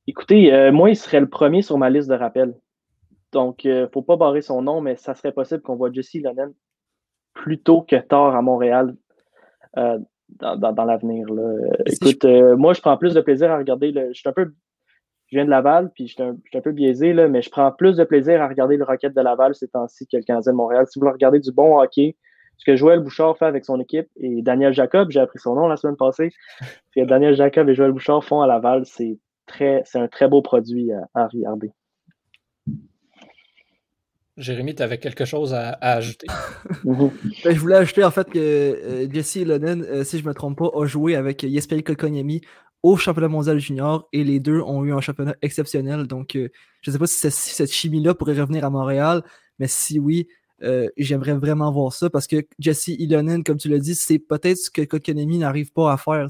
Écoutez, euh, moi, il serait le premier sur ma liste de rappels. Donc, il euh, ne faut pas barrer son nom, mais ça serait possible qu'on voit Jesse Lennon plus tôt que tard à Montréal euh, dans, l'avenir. Écoute, euh, moi, je prends plus de plaisir à regarder le. Je suis un peu. Je viens de Laval, puis je suis un, peu biaisé, là, mais je prends plus de plaisir à regarder le Rocket de Laval ces temps-ci que le Canadien de Montréal. Si vous voulez regarder du bon hockey, ce que Joël Bouchard fait avec son équipe et Daniel Jacob, j'ai appris son nom la semaine passée. que Daniel Jacob et Joël Bouchard font à Laval, c'est très, c'est un très beau produit à regarder. Jérémy, tu avais quelque chose à, ajouter? Ben, je voulais ajouter en fait que euh, Jesse Lonen, euh, si je ne me trompe pas, a joué avec Yesperi Kokonyemi au championnat mondial junior et les deux ont eu un championnat exceptionnel. Donc, euh, je ne sais pas si, cette chimie-là pourrait revenir à Montréal, mais si oui, j'aimerais vraiment voir ça parce que Jesse Ilonen, comme tu l'as dit, c'est peut-être ce que Kokonemi n'arrive pas à faire.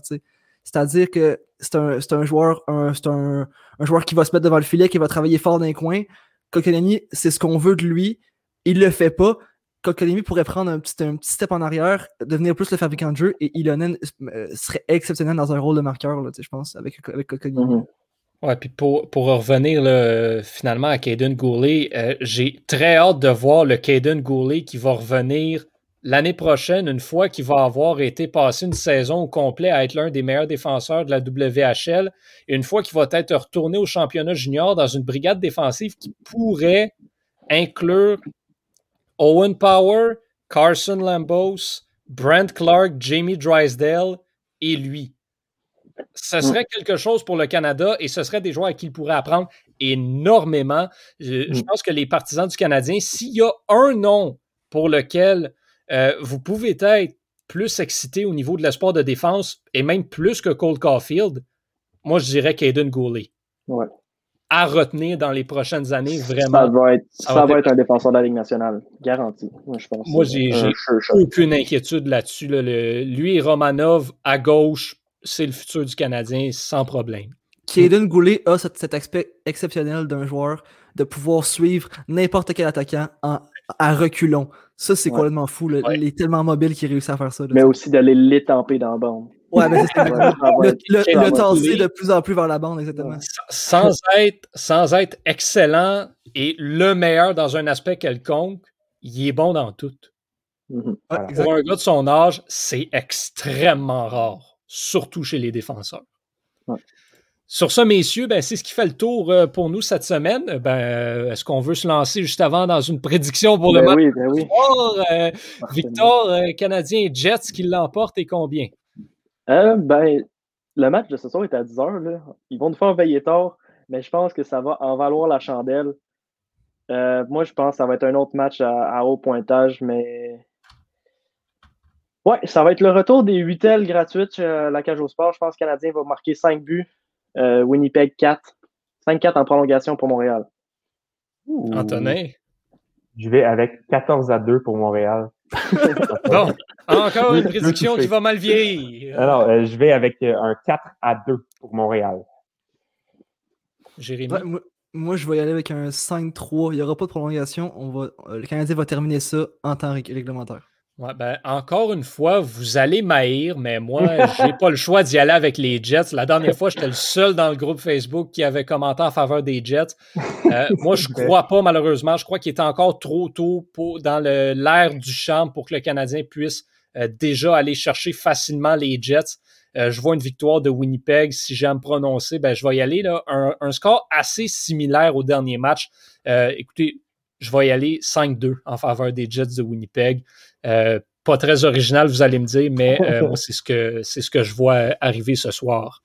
C'est-à-dire que c'est un, joueur, un, un, un, joueur qui va se mettre devant le filet, qui va travailler fort dans les coins, Kokonami, c'est ce qu'on veut de lui. Il le fait pas. Kokonami pourrait prendre un petit, un petit step en arrière, devenir plus le fabricant de jeu, et Ilonen euh, serait exceptionnel dans un rôle de marqueur, je pense, avec, avec mhm. Ouais, puis pour, pour revenir finalement à Caden Goulet, euh, j'ai très hâte de voir le Caden Goulet qui va revenir l'année prochaine, une fois qu'il va avoir été passé une saison au complet à être l'un des meilleurs défenseurs de la WHL, et une fois qu'il va être retourné au championnat junior dans une brigade défensive qui pourrait inclure Owen Power, Carson Lambos, Brent Clark, Jamie Drysdale et lui. Ce serait quelque chose pour le Canada et ce serait des joueurs à qui il pourrait apprendre énormément. Je, je mm. pense que les partisans du Canadien, s'il y a un nom pour lequel euh, vous pouvez être plus excité au niveau de l'espoir de défense et même plus que Cole Caulfield. Moi, je dirais Caden Goulet. Ouais. À retenir dans les prochaines années, vraiment. Ça va être, ça, va être, un défenseur de la Ligue nationale, garanti. Moi, je pense. Moi, j'ai aucune inquiétude là-dessus. lui et Romanov à gauche, c'est le futur du Canadien sans problème. Caden Goulet a cet, aspect exceptionnel d'un joueur de pouvoir suivre n'importe quel attaquant en à reculons. Ça, c'est Ouais. complètement fou. là. Ouais. Il est tellement mobile qu'il réussit à faire ça. là. Mais aussi d'aller l'étamper dans la bande. Ouais, mais c'est ça. Le, le, le tasser de plus en plus vers la bande, exactement. Sans être, sans être excellent et le meilleur dans un aspect quelconque, il est bon dans tout. Mhm. Ouais, Voilà. exact. Pour un gars de son âge, c'est extrêmement rare, surtout chez les défenseurs. Ouais. Sur ça, messieurs, ben, c'est ce qui fait le tour euh, pour nous cette semaine. Ben, euh, Est-ce qu'on veut se lancer juste avant dans une prédiction pour le Ben match? oui, ben oui. Euh. Victor, euh, Canadien et Jets, qui l'emporte et combien? Euh, ben, le match de ce soir est à 10h. Là. Ils vont nous faire veiller tard, mais je pense que ça va en valoir la chandelle. Euh, moi, je pense que ça va être un autre match à, à haut pointage, mais. Ouais, ça va être le retour des 8 ailes gratuites à la cage au sport. Je pense que le Canadien va marquer 5 buts. Euh, Winnipeg 4. 5-4 en prolongation pour Montréal. Ouh. Antonin? Je vais avec 14 à 2 pour Montréal. Bon, encore une prédiction qui va mal vieillir. Alors, euh, je vais avec euh, un 4 à 2 pour Montréal. Jérémy? Ouais, moi, moi, je vais y aller avec un 5-3. Il n'y aura pas de prolongation. On va, euh, le Canadien va terminer ça en temps rég- réglementaire. Ouais, ben, encore une fois, vous allez m'haïr, mais moi, j'ai pas le choix d'y aller avec les Jets. La dernière fois, j'étais le seul dans le groupe Facebook qui avait commenté en faveur des Jets. Euh, moi, je crois pas, malheureusement. Je crois qu'il est encore trop tôt pour, dans le- l'air du champ pour que le Canadien puisse euh, déjà aller chercher facilement les Jets. Euh, je vois une victoire de Winnipeg. Si j'aime me prononcer, ben, je vais y aller. Là, un, un score assez similaire au dernier match. Euh, écoutez, je vais y aller 5-2 en faveur des Jets de Winnipeg. Euh, pas très original, vous allez me dire, mais euh, moi, c'est ce, que, c'est ce que je vois arriver ce soir.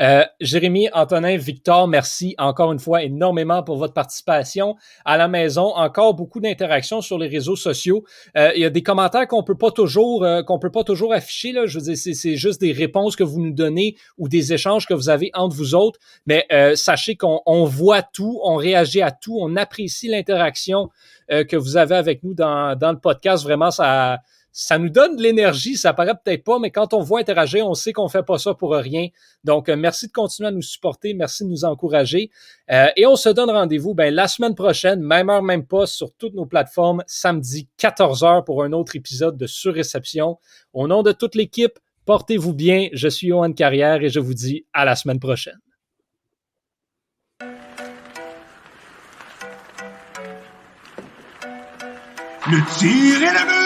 Euh, Jérémy, Antonin, Victor, merci encore une fois énormément pour votre participation à la maison. Encore beaucoup d'interactions sur les réseaux sociaux. Euh, il y a des commentaires qu'on peut pas toujours euh, qu'on peut pas toujours afficher. Là. C'est, juste des réponses que vous nous donnez ou des échanges que vous avez entre vous autres. Mais euh, sachez qu'on on voit tout, on réagit à tout, on apprécie l'interaction euh, que vous avez avec nous dans, dans le podcast. Vraiment, ça, ça nous donne de l'énergie. Ça paraît peut-être pas, mais quand on voit interagir, on sait qu'on fait pas ça pour rien. Donc, euh, merci de continuer à nous supporter. Merci de nous encourager. Euh, et on se donne rendez-vous ben, la semaine prochaine, même heure, même poste, sur toutes nos plateformes, samedi 14h pour un autre épisode de Surréception. Au nom de toute l'équipe, portez-vous bien. Je suis Johan Carrière et je vous dis à la semaine prochaine. Le tir est but!